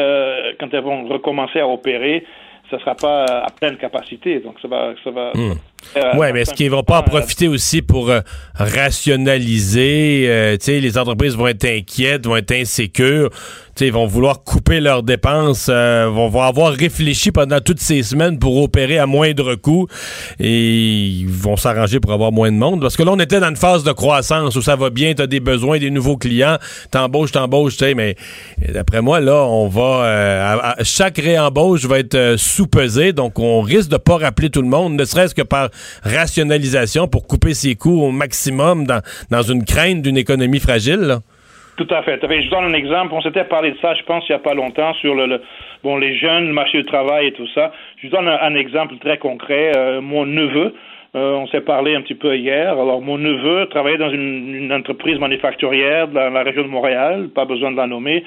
quand elles vont recommencer à opérer, ça sera pas à pleine capacité, donc ça va ça va. Hmm. euh, Ouais, mais est-ce qu'ils vont pas en profiter aussi pour euh, rationaliser? euh, tu sais, les entreprises vont être inquiètes, vont être insécures. Ils vont vouloir couper leurs dépenses, euh, vont, avoir réfléchi pendant toutes ces semaines pour opérer à moindre coût et ils vont s'arranger pour avoir moins de monde. Parce que là, on était dans une phase de croissance où ça va bien, tu as des besoins, des nouveaux clients, t'embauches, t'embauches, tu sais, mais d'après moi, là, on va... euh, chaque réembauche va être euh, sous-pesée, donc on risque de pas rappeler tout le monde, ne serait-ce que par rationalisation pour couper ses coûts au maximum dans, dans une crainte d'une économie fragile. Tout à fait. Je vous donne un exemple. On s'était parlé de ça, je pense, il n'y a pas longtemps, sur le, le- bon, les jeunes, le marché du travail et tout ça. Je vous donne un, exemple très concret. Euh, mon neveu, euh, on s'est parlé un petit peu hier. Alors, mon neveu travaillait dans une, une entreprise manufacturière dans la région de Montréal, pas besoin de la nommer,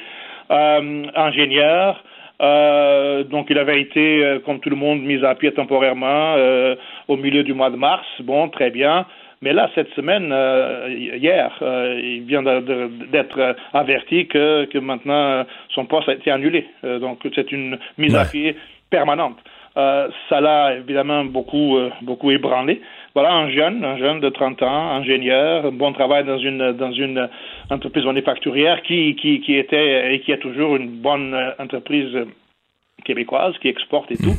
euh, ingénieur. Euh, donc, il avait été, euh, comme tout le monde, mis à pied temporairement euh, au milieu du mois de mars. Bon, très bien. Mais là, cette semaine, euh, hier, euh, il vient d'être averti que, que maintenant euh, son poste a été annulé. Euh, donc, c'est une mise à pied permanente. Ça l'a évidemment beaucoup, beaucoup ébranlé. Voilà un jeune, un jeune de 30 ans, ingénieur, bon travail dans une dans une entreprise manufacturière qui qui, qui était et qui est toujours une bonne entreprise québécoise qui exporte et tout.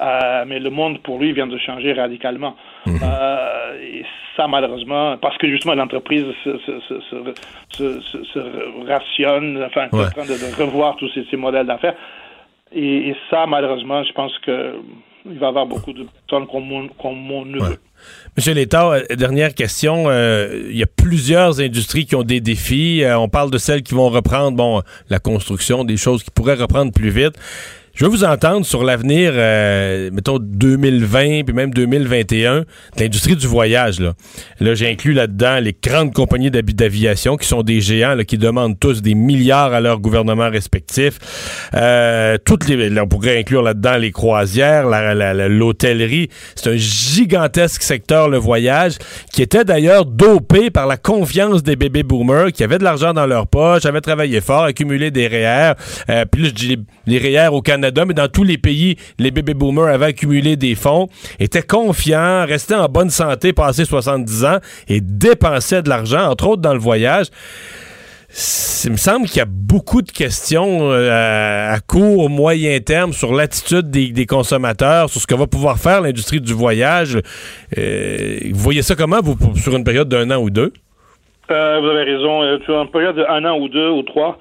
Euh, mais le monde pour lui vient de changer radicalement. Euh, et ça, malheureusement, parce que justement l'entreprise se, rationne, enfin, est en train de, de revoir tous ces, ces modèles d'affaires. Et, et ça, malheureusement, je pense que il va y avoir beaucoup de personnes comme mon neveu. Monsieur Létard, euh, dernière question. Euh, Il y a plusieurs industries qui ont des défis. Euh, on parle de celles qui vont reprendre, bon, la construction, des choses qui pourraient reprendre plus vite. Je veux vous entendre sur l'avenir, euh, mettons 2020 puis même 2021 de l'industrie du voyage. Là, là j'ai inclus là-dedans les grandes compagnies d'aviation qui sont des géants là, qui demandent tous des milliards à leurs gouvernements respectifs. Euh, toutes les, là, on pourrait inclure là-dedans les croisières, l'hôtellerie. C'est un gigantesque secteur le voyage qui était d'ailleurs dopé par la confiance des bébés boomers qui avaient de l'argent dans leur poche, avaient travaillé fort, accumulé des REER. Euh, puis là, je dis les REER au Canada mais dans tous les pays, les baby boomers avaient accumulé des fonds, étaient confiants, restaient en bonne santé, passé 70 ans et dépensaient de l'argent, entre autres dans le voyage. Il me semble qu'il y a beaucoup de questions euh, à court, moyen terme sur l'attitude des, consommateurs, sur ce que va pouvoir faire l'industrie du voyage. Euh, vous voyez ça comment, vous, sur une période d'un an ou deux? Euh, vous avez raison. Sur une période d'un an ou deux ou trois,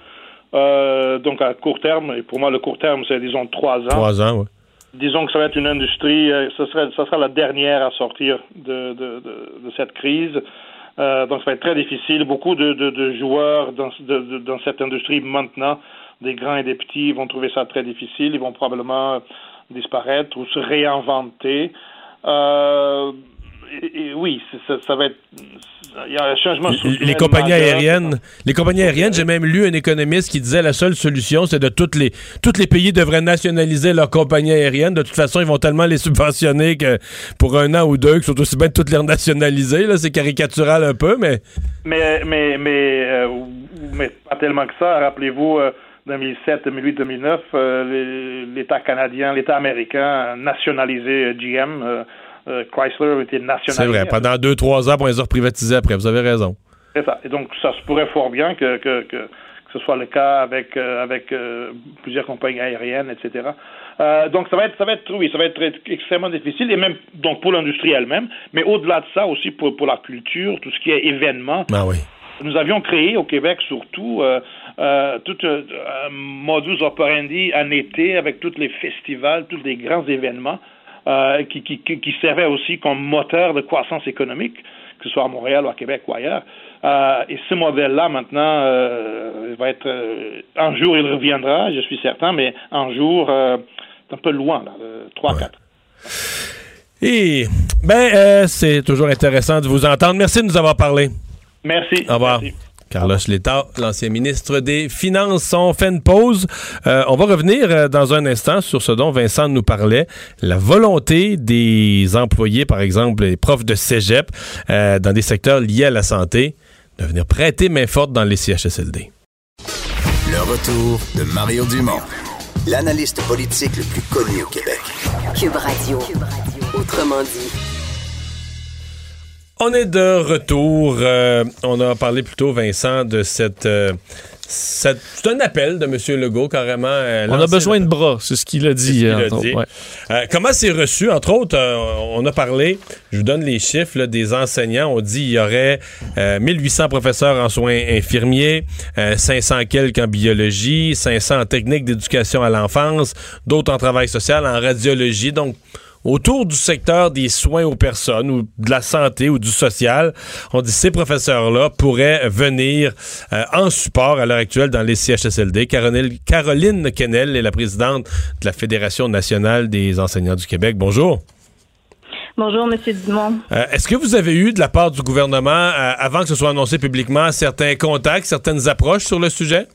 euh, donc à court terme, et pour moi le court terme c'est disons trois ans. Trois ans, oui. Disons que ça va être une industrie, euh, ça, sera, ça sera la dernière à sortir de, de, de, cette crise. Euh, donc ça va être très difficile. Beaucoup de, de joueurs dans, dans cette industrie maintenant, des grands et des petits, vont trouver ça très difficile. Ils vont probablement disparaître ou se réinventer. Euh, et, oui, ça, ça, va être. Il y a un changement Les compagnies aériennes, les compagnies aériennes, j'ai même lu un économiste qui disait la seule solution, c'est de toutes les tous les pays devraient nationaliser leurs compagnies aériennes. De toute façon, ils vont tellement les subventionner que pour un an ou deux, que sont aussi bien de toutes les nationaliser. Là, c'est caricatural un peu, mais. Mais mais mais, euh, mais pas tellement que ça. Rappelez-vous. 2007, 2008, 2009, l'État canadien, l'État américain a nationalisé GM. Euh, Chrysler a été nationalisé. C'est vrai, pendant deux, trois ans, on les a reprivatisés après, vous avez raison. C'est ça. Et donc, ça se pourrait fort bien que, que, que, ce soit le cas avec, euh, avec euh, plusieurs compagnies aériennes, etc. donc, ça va être, ça va être, oui, ça va être extrêmement difficile, et même donc pour l'industrie elle-même, mais au-delà de ça aussi pour, pour la culture, tout ce qui est événement. Ah oui. Nous avions créé au Québec surtout tout un modus operandi en été avec tous les festivals, tous les grands événements euh, qui, qui, qui, servait aussi comme moteur de croissance économique, que ce soit à Montréal ou à Québec ou ailleurs. Euh, et ce modèle-là, maintenant, euh, va être. un jour, il reviendra, je suis certain, mais un jour, c'est un peu loin, là, 3-4. Et, ben, c'est toujours intéressant de vous entendre. Merci de nous avoir parlé. Merci. Au revoir. Merci. Carlos Létard, l'ancien ministre des Finances. On fait une pause. Euh, on va revenir euh, dans un instant sur ce dont Vincent nous parlait, la volonté des employés, par exemple les profs de cégep, euh, dans des secteurs liés à la santé, de venir prêter main forte dans les CHSLD. Le retour de Mario Dumont, l'analyste politique le plus connu au Québec. Cube Radio. Cube Radio. Autrement dit. On est de retour. Euh, on a parlé plutôt, Vincent, de cette. Euh, c'est un appel de M. Legault, carrément. Euh, on a besoin de bras, c'est ce qu'il a dit. comment c'est reçu? Entre autres, on a parlé, je vous donne les chiffres des enseignants. On dit qu'il y aurait 1800 professeurs en soins infirmiers, 500 quelques en biologie, 500 en technique d'éducation à l'enfance, d'autres en travail social, en radiologie. Donc, autour du secteur des soins aux personnes ou de la santé ou du social. On dit ces professeurs-là pourraient venir euh, en support à l'heure actuelle dans les CHSLD. Caroline, Caroline Kennel est la présidente de la Fédération nationale des enseignants du Québec. Bonjour. Bonjour, M. Dumont. Euh, est-ce que vous avez eu de la part du gouvernement, euh, avant que ce soit annoncé publiquement, certains contacts, certaines approches sur le sujet?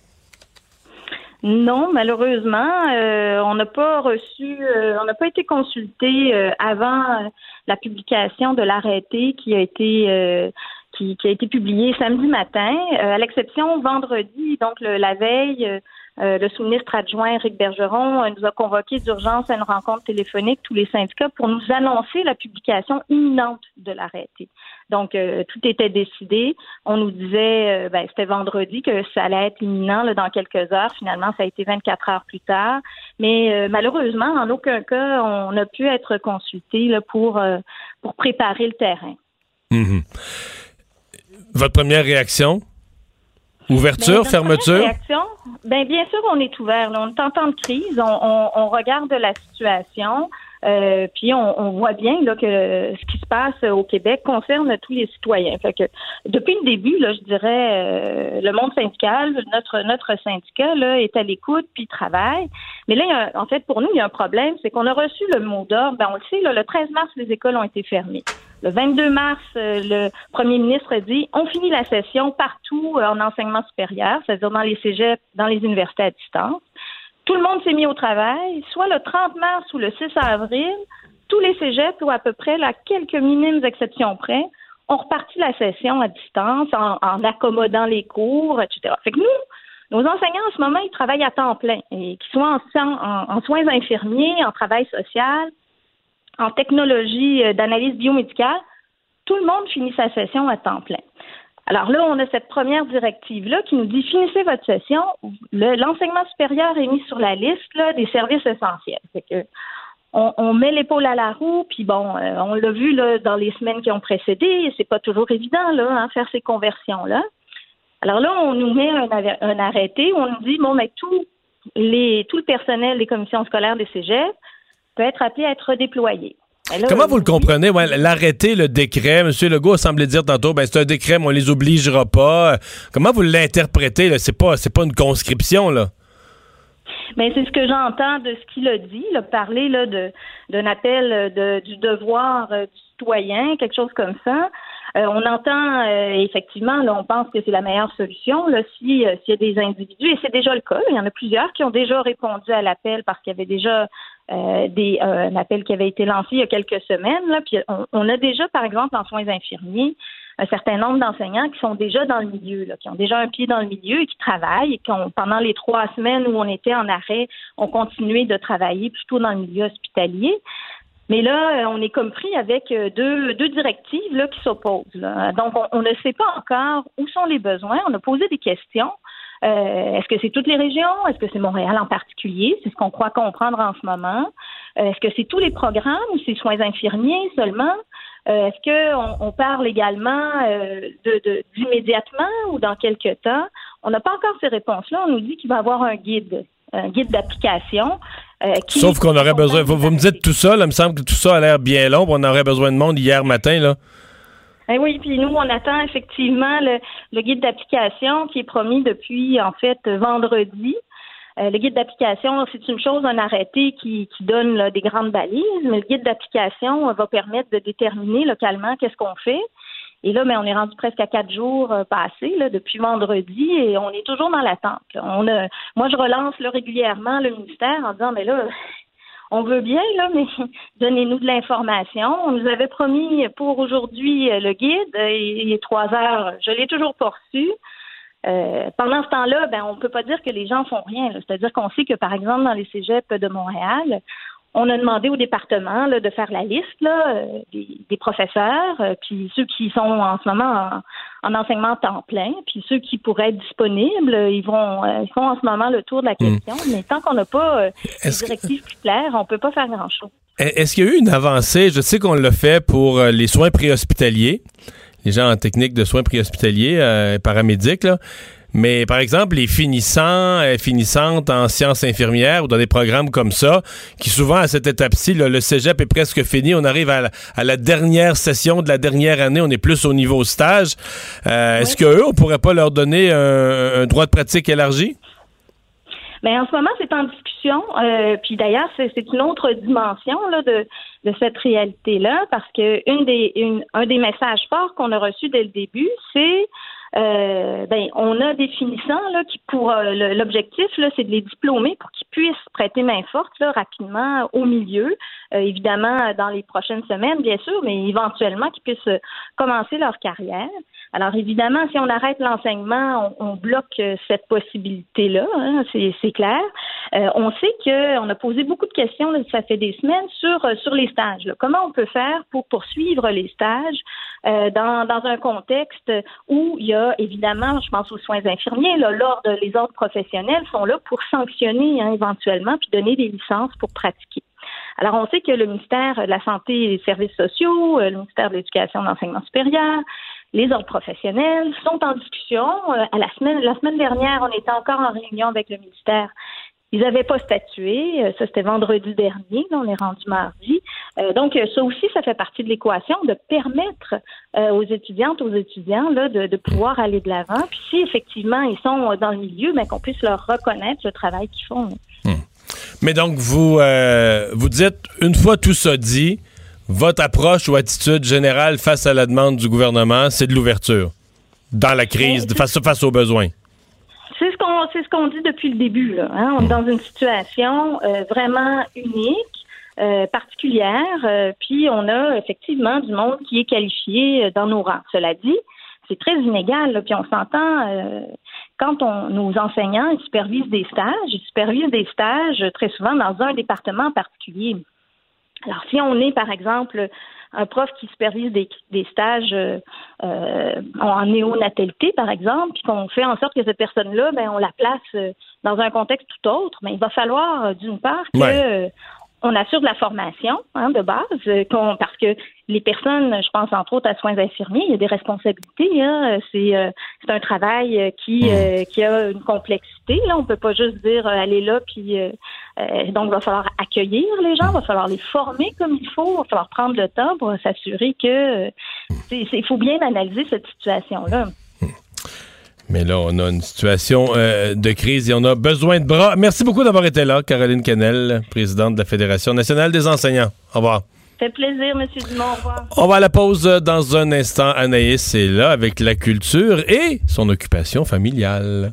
Non, malheureusement, euh, on n'a pas reçu, euh, on n'a pas été consulté euh, avant la publication de l'arrêté qui a été qui, a été publié samedi matin, à l'exception vendredi, donc la veille. le sous-ministre adjoint Eric Bergeron nous a convoqué d'urgence à une rencontre téléphonique tous les syndicats pour nous annoncer la publication imminente de l'arrêté. Donc, euh, tout était décidé. On nous disait, euh, ben, c'était vendredi que ça allait être imminent dans quelques heures. Finalement, ça a été 24 heures plus tard. Mais euh, malheureusement, en aucun cas, on a pu être consulté là, pour, pour préparer le terrain. Mhm. Votre première réaction? Ouverture, ben, fermeture? Réaction, ben, bien sûr, on est ouvert. On est en temps de crise. On, on regarde la situation. Euh, puis on, on, voit bien là, que ce qui se passe au Québec concerne tous les citoyens. Fait que depuis le début, là, je dirais, euh, le monde syndical, notre notre syndicat là, est à l'écoute puis travaille. Mais là, il y a, en fait, pour nous, il y a un problème, c'est qu'on a reçu le mot d'ordre. Ben, on le sait, là, le 13 mars, les écoles ont été fermées. Le 22 mars, euh, le premier ministre a dit on finit la session partout en enseignement supérieur, c'est-à-dire dans les cégeps, dans les universités à distance. Tout le monde s'est mis au travail, soit le 30 mars ou le 6 avril, tous les cégeps, ou à peu près, là, quelques minimes exceptions près, ont reparti la session à distance en, accommodant les cours, etc. Fait que nous, nos enseignants en ce moment, ils travaillent à temps plein, et qu'ils soient en, soins infirmiers, en travail social, en technologie euh, d'analyse biomédicale, tout le monde finit sa session à temps plein. Alors là, on a cette première directive-là qui nous dit finissez votre session. L'enseignement supérieur est mis sur la liste là, des services essentiels. Fait que on, met l'épaule à la roue, puis bon, euh, on l'a vu là, dans les semaines qui ont précédé, c'est pas toujours évident là, hein, faire ces conversions-là. Alors là, on nous met un, un, arrêté où on nous dit bon, mais tout, les, tout le personnel des commissions scolaires des cégeps peut être appelé à être redéployé. Comment vous le comprenez? L'arrêté, le décret, M. Legault semblait dire tantôt, ben, c'est un décret, mais on les obligera pas. Comment vous l'interprétez? C'est pas, pas une conscription, là. Mais ben, c'est ce que j'entends de ce qu'il a dit, là, parler là, d'un appel de, du devoir euh, du citoyen, quelque chose comme ça. Euh, on entend euh, effectivement, là, on pense que c'est la meilleure solution là, si s'il y a des individus, et c'est déjà le cas. il y en a plusieurs qui ont déjà répondu à l'appel parce qu'il y avait déjà euh, des, euh, un appel qui avait été lancé il y a quelques semaines. Là, puis on, a déjà, par exemple, en soins infirmiers, un certain nombre d'enseignants qui sont déjà dans le milieu, qui ont déjà un pied dans le milieu et qui travaillent et qui ont, pendant les trois semaines où on était en arrêt, ont continué de travailler plutôt dans le milieu hospitalier. Mais là, on est compris avec deux, deux directives là, qui s'opposent. Donc, on, ne sait pas encore où sont les besoins. On a posé des questions. Euh, est-ce que c'est toutes les régions? Est-ce que c'est Montréal en particulier? C'est ce qu'on croit comprendre en ce moment. Euh, est-ce que c'est tous les programmes ou c'est soins infirmiers seulement? Euh, est-ce qu'on on parle également d'immédiatement ou dans quelques temps? On n'a pas encore ces réponses-là. On nous dit qu'il va y avoir un guide, un guide d'application. Sauf qu'on aurait besoin. Vous, vous, me dites tout ça, là, il me semble que tout ça a l'air bien long. On aurait besoin de monde hier matin, là. Eh oui, puis nous, on attend effectivement le, guide d'application qui est promis depuis, en fait, vendredi. Euh, le guide d'application, c'est une chose, un arrêté qui, donne des grandes balises, mais le guide d'application va permettre de déterminer localement qu'est-ce qu'on fait. Et là, mais on est rendu presque à quatre jours euh, passés là, depuis vendredi et on est toujours dans l'attente. Moi, je relance régulièrement le ministère en disant, mais là, on veut bien, là, mais donnez-nous de l'information. On nous avait promis pour aujourd'hui euh, le guide. Il est trois heures. Je l'ai toujours pas reçu. Euh, pendant ce temps-là, ben, on peut pas dire que les gens font rien. C'est-à-dire qu'on sait que, par exemple, dans les cégeps de Montréal, on a demandé au département de faire la liste là, euh, des, professeurs, euh, puis ceux qui sont en ce moment en, enseignement temps plein, puis ceux qui pourraient être disponibles, ils vont euh, ils font en ce moment le tour de la hmm. question. Mais tant qu'on n'a pas une directive plus claire, on peut pas faire grand-chose. Est-ce qu'il y a eu une avancée? Je sais qu'on l'a fait pour les soins préhospitaliers, les gens en technique de soins préhospitaliers, paramédics, là. Mais par exemple, les finissants, et euh, finissantes en sciences infirmières ou dans des programmes comme ça, qui souvent à cette étape-ci, le cégep est presque fini, on arrive à la, dernière session de la dernière année, on est plus au niveau stage. Euh, est-ce qu'eux, on pourrait pas leur donner un, droit de pratique élargi? Mais ben, en ce moment, c'est en discussion. Euh, puis d'ailleurs, c'est une autre dimension là, de, de cette réalité-là, parce que une des, une, un des messages forts qu'on a reçus dès le début, c'est euh, ben, on a des finissants là, qui, pour euh, l'objectif, là, c'est de les diplômer pour qu'ils puissent prêter main forte là, rapidement au milieu. Euh, évidemment, dans les prochaines semaines, bien sûr, mais éventuellement qu'ils puissent commencer leur carrière. Alors évidemment, si on arrête l'enseignement, on, bloque cette possibilité-là, hein, c'est clair. on sait qu'on a posé beaucoup de questions, là, ça fait des semaines, sur, sur les stages. Comment on peut faire pour poursuivre les stages dans, dans un contexte où il y a évidemment, je pense aux soins infirmiers, l'ordre, les ordres professionnels sont là pour sanctionner hein, éventuellement puis donner des licences pour pratiquer. Alors, on sait que le ministère de la Santé et des Services sociaux, euh, le ministère de l'Éducation et de l'Enseignement supérieur, les ordres professionnels sont en discussion. Euh, à la semaine, la semaine dernière, on était encore en réunion avec le ministère Ils n'avaient pas statué. Euh, Ça, c'était vendredi dernier. Là, on est rendu mardi. Euh, donc, euh, ça aussi, ça fait partie de l'équation de permettre euh, aux étudiantes, aux étudiants là, de, de pouvoir aller de l'avant. Puis si effectivement ils sont dans le milieu, ben, qu'on puisse leur reconnaître le travail qu'ils font. Mais donc, vous, euh, vous dites, une fois tout ça dit, votre approche ou attitude générale face à la demande du gouvernement, c'est de l'ouverture dans la crise, de face, face aux besoins. C'est ce qu'on dit depuis le début. Là, hein. On est dans une situation euh, vraiment unique, euh, particulière, euh, puis on a effectivement du monde qui est qualifié dans nos rangs. Cela dit, c'est très inégal. puis on s'entend quand on, nos enseignants ils supervisent des stages, ils supervisent des stages très souvent dans un département en particulier. Alors, si on est, par exemple, un prof qui supervise des, des stages euh, euh, en néonatalité, par exemple, puis qu'on fait en sorte que cette personne-là, ben, on la place euh, dans un contexte tout autre, mais il va falloir, d'une part, que Ouais. on assure de la formation hein, de base, qu'on- parce que les personnes, je pense entre autres à soins infirmiers, il y a des responsabilités. Hein, c'est euh, c'est un travail qui euh, qui a une complexité. Là, on peut pas juste dire euh, allez là puis euh, donc il va falloir accueillir les gens, il va falloir les former comme il faut, il va falloir prendre le temps pour s'assurer que euh, il faut bien analyser cette situation là. Mais là, on a une situation euh, de crise et on a besoin de bras. Merci beaucoup d'avoir été là, Caroline Canel, présidente de la Fédération nationale des enseignants. Au revoir. Ça fait plaisir, Monsieur Dumont. Au revoir. On va à la pause dans un instant. Anaïs est là avec la culture et son occupation familiale.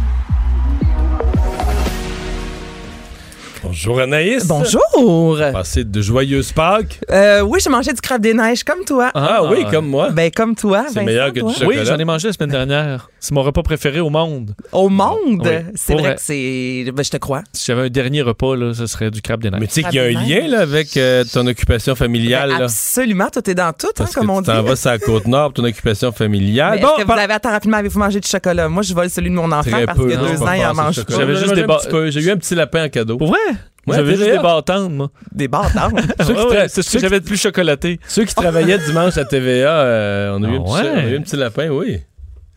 Bonjour Anaïs. Bonjour. Passez de joyeuses Pâques. Euh, oui, j'ai mangé du crabe des neiges comme toi. Ah, oui, comme moi. Ben comme toi. C'est Vincent, meilleur que du toi. chocolat. Oui, j'en ai mangé la semaine dernière. C'est mon repas préféré au monde. Au monde, Oui, c'est pour vrai vrai. que c'est. Ben, je te crois. Si j'avais un dernier repas, là, ce serait du crabe des neiges. Mais tu sais qu'il y a un lien là, avec euh, ton occupation familiale. Ben, absolument, tout est dans tout, hein, Parce que comme on tu dit. t'en vas sur la Côte-Nord, ton occupation familiale. Mais Bon, est-ce que vous avez attends rapidement, avez-vous mangé du chocolat? Moi, je vole celui de mon enfant Très parce peu, que non, deux ans, il en mange. J'avais juste des. J'ai eu un petit lapin en cadeau. Pour vrai? Ouais, J'avais juste des bâtantes, moi. Des bâtards. Ouais, c'est ce ceux que j'avais de plus chocolaté. Ceux qui travaillaient dimanche à TVA, euh, on, a eu un Ah petit, on a eu un petit lapin, oui.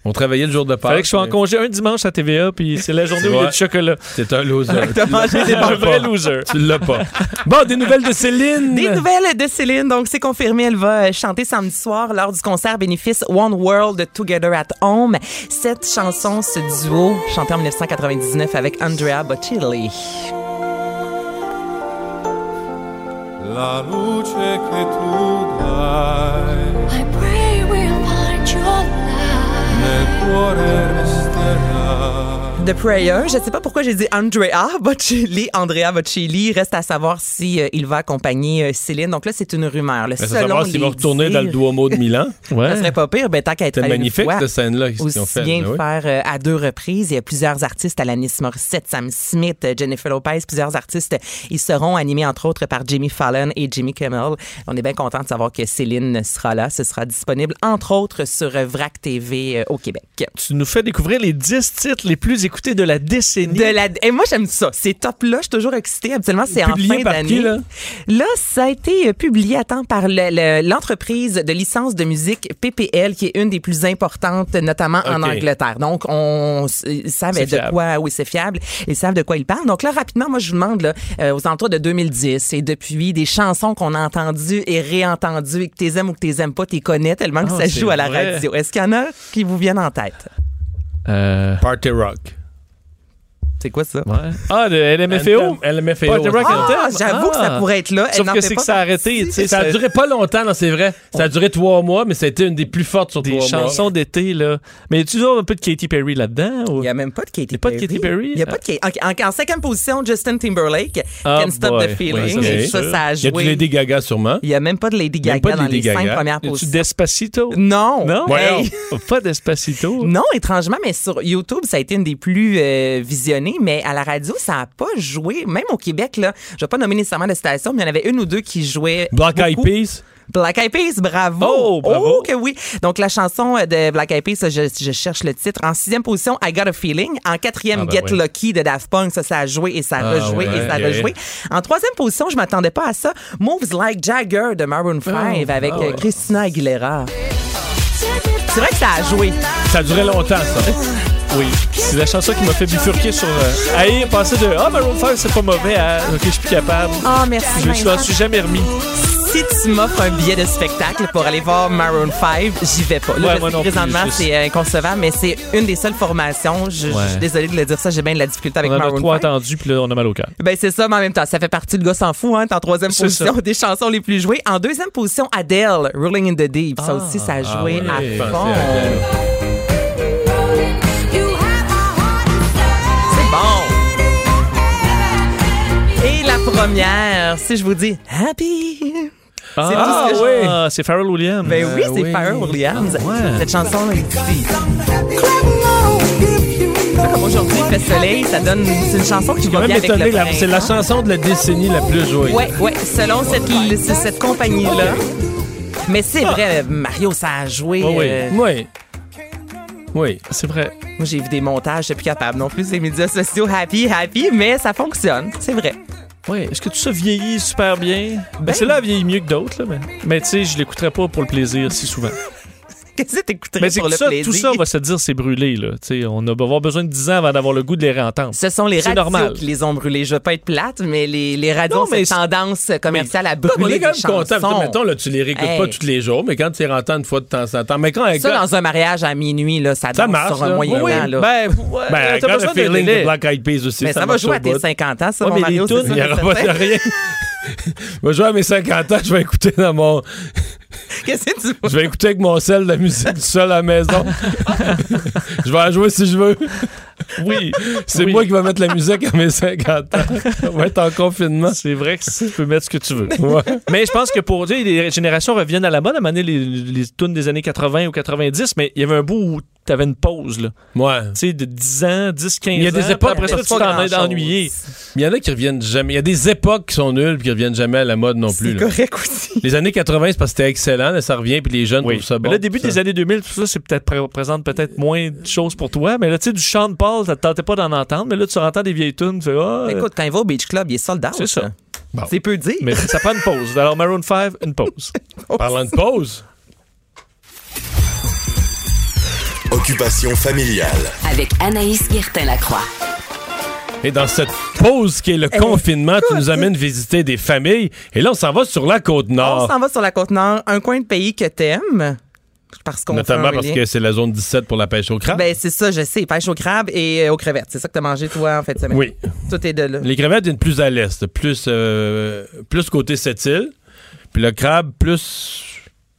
On travaillait le jour de Pâques. Fallait que je sois en congé un dimanche à TVA, puis c'est la journée où il y a du chocolat. T'es un loser. T'as mangé des C'est un vrai bâtards. loser. tu l'as pas. Bon, des nouvelles de Céline. Des nouvelles de Céline. Donc, c'est confirmé, elle va euh, chanter samedi soir lors du concert bénéfice One World Together at Home. Cette chanson, ce duo, chanté en 1999 avec Andrea Bocelli. La luce che tu dai I pray we'll find your light. nel cuore resterà. The Prayer. Je sais pas pourquoi j'ai dit Andrea Bocelli. Andrea Bocelli. Reste à savoir si euh, il va accompagner euh, Céline. Donc là, c'est une rumeur. Le Reste à selon savoir s'il va retourner dans le Duomo de Milan. Ça serait pas pire, ben, tant qu'à être une magnifique, cette scène-là, qu'ils ont fait. bien oui. faire euh, à deux reprises. Il y a plusieurs artistes, Alanis Morissette, Sam Smith, euh, Jennifer Lopez, plusieurs artistes. Ils seront animés, entre autres, par Jimmy Fallon et Jimmy Kimmel. On est bien content de savoir que Céline sera là. Ce sera disponible, entre autres, sur VRAC TV euh, au Québec. Tu nous fais découvrir les 10 titres les plus écoutés de la décennie. De la... Et moi, j'aime ça. Ces tops-là, je suis toujours excitée. Habituellement, c'est en fin d'année. là? Là, ça a été euh, publié à temps par le- le- l'entreprise de licence de musique PPL, qui est une des plus importantes, notamment en. Angleterre. Donc, on s- ils savent C'est de fiable. quoi, oui, c'est fiable. Ils savent de quoi ils parlent. Donc là, rapidement, moi, je vous demande, là, euh, aux alentours de 2010 et depuis, des chansons qu'on a entendues et réentendues et que t'es aimes ou que t'es aimes pas, t'es connais tellement que Ah, ça c'est joue à la vrai. radio. Est-ce qu'il y en a qui vous viennent en tête? Party Rock. C'est quoi ça? Ah, de LMFAO? LMFAO. Rock Ah, j'avoue que ça pourrait être là. Elle Sauf que c'est que ça a arrêté. tu Ça a duré pas longtemps, non, c'est vrai. Ça a duré trois mois, mais ça a été une des plus fortes sur des trois mois. chansons d'été, là. Mais tu as un peu de Katy Perry là-dedans? Il n'y a même pas de Katy Il y a pas de Perry. Katy Perry? Il y a pas de Katy. En, en- en cinquième position, Justin Timberlake, Ah, Can't Stop boy. the Feeling. Ouais, ça, ça, a Il y a du joué. Lady Gaga sûrement. Il n'y a même pas de Lady pas Gaga dans les cinq premières positions. Despacito? Non. Non? Hey. Pas Despacito? Non, étrangement, mais sur YouTube, ça a été une des plus euh, mais à la radio, ça n'a pas joué. Même au Québec, là, je vais pas nommer nécessairement de station, mais il y en avait une ou deux qui jouaient. Black Eyed. Peas? Black Eyed Peas, bravo. Oh, bravo. Oh, que oui. Donc, la chanson de Black Eyed Peas, je, je cherche le titre. En sixième position, I Got a Feeling. En quatrième, Ah, ben Get oui. Lucky de Daft Punk. Ça, ça a joué et ça a Ah, rejoué ouais, et ça a ouais. rejoué. En troisième position, je m'attendais pas à ça. Moves Like Jagger de Maroon 5 avec ah euh, ouais. Christina Aguilera. C'est vrai que ça a joué. Ça a duré longtemps, ça. Oui. C'est la chanson qui m'a fait bifurquer sur. Euh, passer de Ah, Maroon 5, c'est pas mauvais à Ok, je suis plus capable. Ah, merci. Je m'en suis jamais remis. Si tu m'offres un billet de spectacle pour aller voir Maroon 5, j'y vais pas. Là, Ouais, moi non présentement, c'est euh, inconcevable, mais c'est une des seules formations. Je, suis désolée de le dire ça, j'ai bien de la difficulté avec On en a Maroon trop 5. entendu, puis là, on a mal au cœur. Ben c'est ça, mais en même temps, ça fait partie, le gars s'en fout, hein, t'es en troisième C'est position ça. des chansons les plus jouées. En deuxième position, Adele, Rolling in the Deep. Ça aussi, ça a Ah joué ouais, à fond. Première, si je vous dis Happy. Ah, tout ce que je- oui. C'est Pharrell Williams. Ben oui, Euh, c'est oui. Pharrell Williams. Ouais. Cette chanson-là ici. Là, Comme aujourd'hui, il fait soleil, ça donne. C'est une chanson qui va bien même avec étonné, le la- c'est la chanson de la décennie la plus jouée. Ouais, ouais, selon cette, c'est cette compagnie-là. Mais c'est vrai, Mario, ça a joué. Ouais, oui. euh, Oui. Oui. C'est vrai. Moi, j'ai vu des montages, je suis plus capable non plus, ces médias sociaux happy, happy, mais ça fonctionne, c'est vrai. Oui. Est-ce que tout ça vieillit super bien? Ben, c'est là, vieillit mieux que d'autres, là. Mais, mais tu sais, je l'écouterais pas pour le plaisir si souvent. Qu'est-ce que t'écouterais Mais c'est pour que le ça, plaisir? tout ça, on va se dire, c'est brûlé, là. On va avoir besoin de 10 ans avant d'avoir le goût de les réentendre. Ce sont les radios normal. qui les ont brûlés. Je veux pas être plate, mais les, les radios ont cette tendance commerciale à mais on brûler est quand même content. Mettons, là, tu les réécoutes Hey. pas tous les jours, mais quand tu les entends une fois de temps en temps. Mais quand Ça, dans un mariage à minuit, là, ça, Ça marche, sur un là. moyen Oui, temps. Là. Ben, ouais, Ben, t'as quand besoin le de feeling délai. de Black Eyed Peas aussi, mais ça, va jouer à tes bout. 50 ans, ça, Ouais, mon Mario. Il n'y aura pas de rien. Je vais jouer à mes 50 ans, je vais écouter dans mon. Qu'est-ce que tu veux? Je vais écouter avec mon sel de la musique seul à la maison. je vais en jouer si je veux. Oui. C'est Oui. moi qui vais mettre la musique à mes 50 ans. On va être en confinement. C'est vrai que tu peux mettre ce que tu veux. Ouais. Mais je pense que pour tu sais, les générations reviennent à la mode, à un moment donné, les, les tunes des années 80 ou 90, mais il y avait un bout où tu avais une pause, là. Ouais. Tu sais, de 10 ans, 10, 15 ans. Il y a des époques, après ça, tu t'en es ennuyé. Il y en a qui reviennent jamais. Il y a des époques qui sont nulles puis qui reviennent jamais à la mode non plus. C'est correct aussi. Les années 80, c'est parce que c'était excellent, là, ça revient, puis les jeunes Oui. trouvent ça bon. Mais là, début ça. des années 2000, tout ça, c'est peut-être pré- représente peut-être moins de choses pour toi. Mais là, tu sais, du Sean Paul, ça te tentait pas d'en entendre. Mais là, tu entends des vieilles tunes, tu fais, ah, Écoute, quand il va au Beach Club, il est soldat. C'est ça. Bon. C'est peu dire. mais ça prend une pause. Alors, Maroon 5, une pause. Parlant de pause, Occupation familiale. Avec Anaïs Guertin-Lacroix. et dans cette pause qui est le confinement, tu nous amènes visiter des familles. Et là, on s'en va sur la côte On nord. s'en va sur la côte nord, un coin de pays que t'aimes. Parce Notamment parce lien. que c'est la zone 17 pour la pêche au crabe. Ben, c'est ça, je sais. Pêche au crabe et euh, aux crevettes. C'est ça que t'as mangé, toi, en fait, semaine. oui. Tout est de là. Les crevettes viennent plus à l'est, plus, euh, plus côté Sept-Îles. Puis le crabe, plus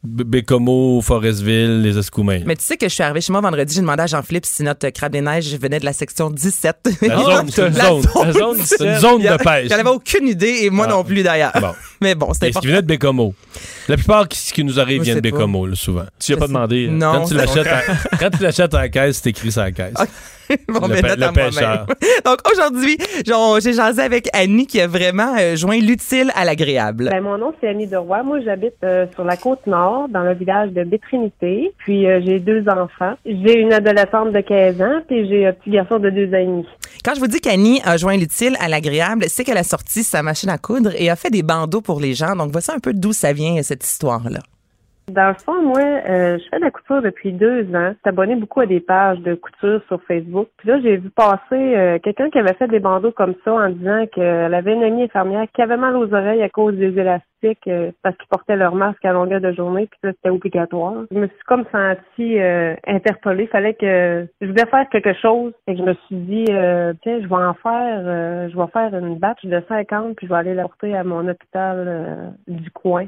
Bécomo, Forestville, les Escoumins. Mais tu sais que je suis arrivée chez moi vendredi, j'ai demandé à Jean-Philippe si notre crabe des neiges venait de la section 17. La zone, c'est une La zone. La zone C'est une 17. zone de pêche. J'en avais aucune idée et moi Ah. non plus d'ailleurs. Bon. Mais bon, c'était pas. qui venait de Bécomo. La plupart qui, ce qui nous arrive Je vient de. Bécomo, souvent. Tu n'as pas demandé. Non. Quand tu l'achètes à, quand tu l'achètes à la caisse, c'est écrit sur la caisse. bon, le le à moi-même. pêcheur. Donc aujourd'hui, genre, j'ai jasé avec Annie qui a vraiment euh, joint l'utile à l'agréable. Ben, mon nom, c'est Annie Deroy. Moi, j'habite euh, sur la côte nord, dans le village de Bétrinité. Puis, euh, j'ai deux enfants. J'ai une adolescente de 15 ans, puis j'ai un petit garçon de deux ans et demi. Quand je vous dis qu'Annie a joint l'utile à l'agréable, c'est qu'elle a sorti sa machine à coudre et a fait des bandeaux pour les gens. Donc voici un peu d'où ça vient, cette histoire-là. Dans le fond, moi, euh, je fais de la couture depuis deux ans. Je suis abonnée beaucoup à des pages de couture sur Facebook. Puis là, j'ai vu passer euh, quelqu'un qui avait fait des bandeaux comme ça en disant qu'elle avait une amie infirmière qui avait mal aux oreilles à cause des élastiques euh, parce qu'ils portaient leur masque à longueur de journée. Puis là, c'était obligatoire. Je me suis comme sentie euh, interpellée. Fallait que je voulais faire quelque chose. Et je me suis dit, euh, tiens, je vais en faire, euh, je vais faire une batch de 50 puis je vais aller la porter à mon hôpital du coin.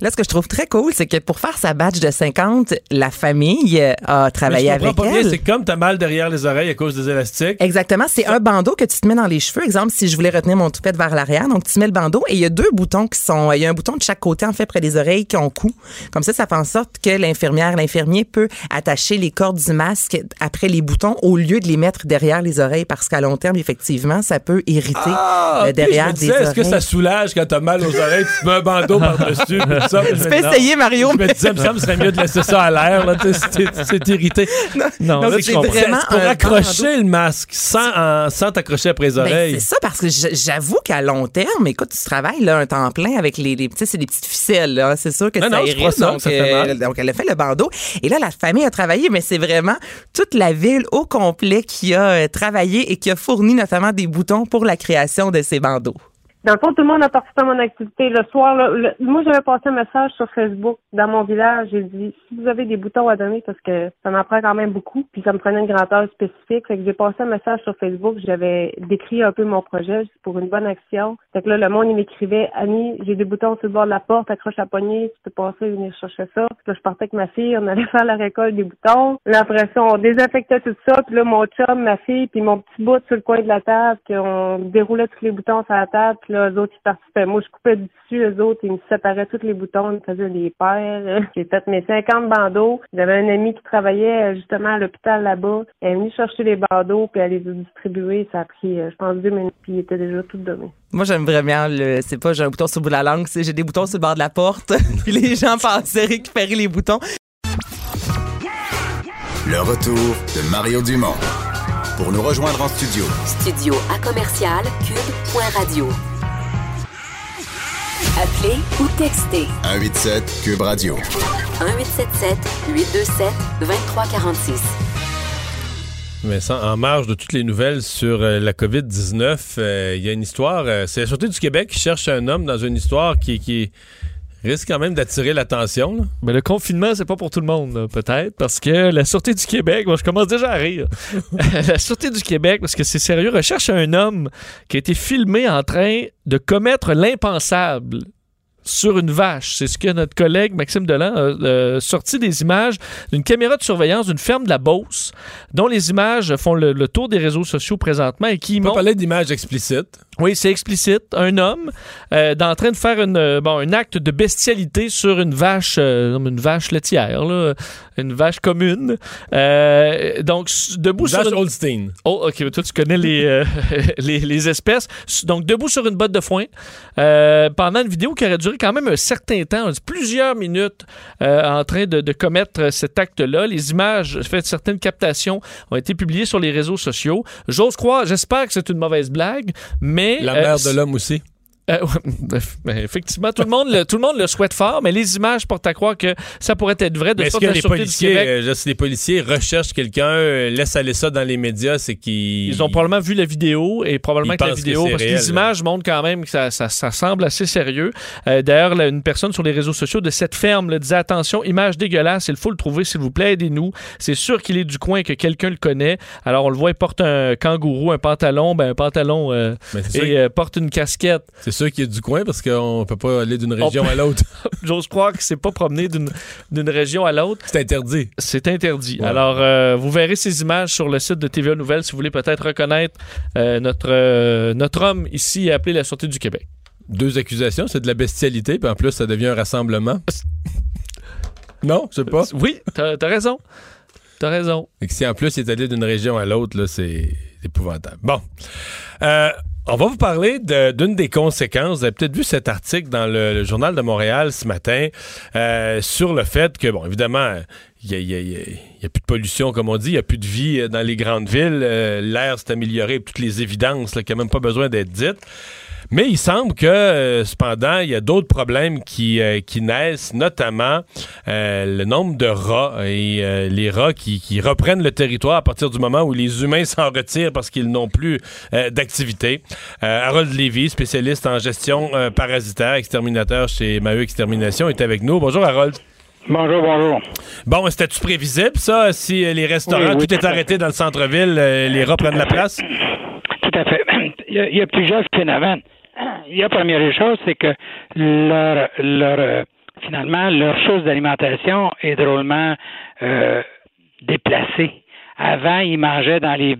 Là, ce que je trouve très cool, c'est que pour faire sa badge de 50, la famille euh, a Mais travaillé je comprends avec pas bien, elle. c'est comme t'as mal derrière les oreilles à cause des élastiques. Exactement, c'est un bandeau que tu te mets dans les cheveux. Exemple, si je voulais retenir mon toupette vers l'arrière, donc tu mets le bandeau et il y a deux boutons qui sont, il y a un bouton de chaque côté en fait près des oreilles qui ont cou. Comme ça, ça fait en sorte que l'infirmière, l'infirmier peut attacher les cordes du masque après les boutons au lieu de les mettre derrière les oreilles parce qu'à long terme, effectivement, ça peut irriter Ah, euh, derrière je me des oreilles. Est-ce que ça soulage quand t'as mal aux oreilles, tu te mets un bandeau par-dessus, puis ça. Tu peux essayer, Mario. Je me disais, il me semble, serait mieux de laisser ça à l'air, là, tu sais, irrité. Non, là, c'est vraiment pour accrocher le masque sans, sans t'accrocher après les Ben, oreilles. c'est ça, parce que j'avoue qu'à long terme, écoute, tu travailles là, un temps plein avec les, les c'est des petites ficelles, là. C'est sûr que Non, ça non, irrite, ça, donc, ça euh, donc, elle a fait le bandeau. Et là, la famille a travaillé, mais c'est vraiment toute la ville au complet qui a euh, travaillé et qui a fourni notamment des boutons pour la création de ces bandeaux. Dans le fond, tout le monde a participé à mon activité. Le soir, là, le- moi, j'avais passé un message sur Facebook dans mon village. J'ai dit, si vous avez des boutons à donner, parce que ça m'en prend quand même beaucoup, puis ça me prenait une grandeur spécifique. Fait que j'ai passé un message sur Facebook. J'avais décrit un peu mon projet pour une bonne action. Fait que là, le monde, il m'écrivait, Annie, j'ai des boutons sur le bord de la porte, accroche la poignée, tu peux passer, venir chercher ça. Puis là, je partais avec ma fille, on allait faire la récolte des boutons. Là, après ça, on désinfectait tout ça. Puis là, mon chum, ma fille, puis mon petit bout sur le coin de la table, qu'on déroulait tous les boutons sur la table. Puis là, eux autres, ils participaient. Moi, je coupais du dessus, eux autres, ils me séparaient tous les boutons, ils me faisaient des paires. J'ai fait mes 50 bandeaux. J'avais un ami qui travaillait euh, justement à l'hôpital là-bas. Elle est venue chercher les bandeaux, puis elle les a distribués. Ça a pris, euh, je pense, deux minutes, puis ils étaient déjà tout donnés. Moi, j'aime vraiment le. C'est pas j'ai un bouton sur le bout de la langue, c'est j'ai des boutons sur le bord de la porte. puis les gens passaient récupérer les boutons. Le retour de Mario Dumont. Pour nous rejoindre en studio, Studio à commercial cube.radio. Appelez ou textez 187 Cube Radio. 1877 827 2346. Vincent, en marge de toutes les nouvelles sur euh, la COVID-19, euh, il y a une histoire. euh, c'est la Sûreté du Québec qui cherche un homme dans une histoire qui, qui risque quand même d'attirer l'attention. Mais le confinement, c'est pas pour tout le monde, peut-être, parce que la Sûreté du Québec, moi, je commence déjà à rire. la Sûreté du Québec, parce que c'est sérieux, recherche un homme qui a été filmé en train de commettre l'impensable sur une vache. C'est ce que notre collègue Maxime Delan a euh, sorti des images d'une caméra de surveillance d'une ferme de la Beauce, dont les images font le, le tour des réseaux sociaux présentement et qui On peut parler d'images explicites. Oui, c'est explicite. Un homme euh, en train de faire une, euh, bon, un acte de bestialité sur une vache, euh, une vache laitière, là, une vache commune. Euh, donc, debout Une sur vache une... Holstein. Oh, ok, toi tu connais les, euh, les, les espèces. Donc, debout sur une botte de foin, euh, pendant une vidéo qui aurait duré quand même un certain temps, plusieurs minutes, en train de, de commettre cet acte-là. Les images, faites certaines captations, ont été publiées sur les réseaux sociaux. J'ose croire, j'espère que c'est une mauvaise blague, mais... La mère de l'homme aussi. Euh, ouais, ben, effectivement, tout le, monde le, tout le monde le souhaite fort, mais les images portent à croire que ça pourrait être vrai. De Mais est-ce que la les policiers, euh, les policiers recherchent quelqu'un, euh, laissent aller ça dans les médias, c'est qu'ils... Ils ont probablement vu la vidéo et probablement Ils que la que vidéo, c'est parce que les là. images montrent quand même que ça, ça- ça semble assez sérieux. Euh, D'ailleurs, une personne sur les réseaux sociaux de cette ferme là, disait attention, image dégueulasse, il faut le trouver, s'il vous plaît, aidez-nous. C'est sûr qu'il est du coin et que quelqu'un le connaît. Alors, on le voit, il porte un kangourou, un pantalon, ben, un pantalon euh, et porte une casquette. C'est qu'il y a du coin parce qu'on peut pas aller d'une région peut- à l'autre. J'ose croire qu'il s'est pas promené d'une d'une région à l'autre. C'est interdit. C'est interdit. Ouais. Alors, euh, vous verrez ces images sur le site de TVA Nouvelles si vous voulez peut-être reconnaître euh, notre, euh, notre homme ici appelé la Sûreté du Québec. Deux accusations, c'est de la bestialité, puis en plus, ça devient un rassemblement. non, je sais pas? Oui, t'as as raison. T'as raison. Et que si en plus il est allé d'une région à l'autre, là, c'est épouvantable. Bon. Euh, on va vous parler d'une des conséquences. Vous avez peut-être vu cet article dans le, Journal de Montréal ce matin euh, sur le fait que, bon, évidemment, il n'y a, a- a- a plus de pollution, comme on dit, il n'y a plus de vie euh, dans les grandes villes. Euh, L'air s'est amélioré, toutes les évidences là, qui n'ont même pas besoin d'être dites. Mais il semble que, euh, cependant, il y a d'autres problèmes qui, euh, qui naissent, notamment euh, le nombre de rats et les rats qui, qui reprennent le territoire à partir du moment où les humains s'en retirent parce qu'ils n'ont plus d'activité. Harold Lévy, spécialiste en gestion parasitaire, exterminateur chez Maheu Extermination, est avec nous. Bonjour Harold. Bonjour, bonjour. Bon, c'était-tu prévisible, ça, si les restaurants, Oui, oui, tout est tout arrêté dans le centre-ville, les rats prennent la place? Tout à fait. Il y a, il y a plusieurs phénomènes. Il y a première des choses, c'est que leur, leur euh, finalement leur source d'alimentation est drôlement euh, déplacée. Avant, ils mangeaient dans les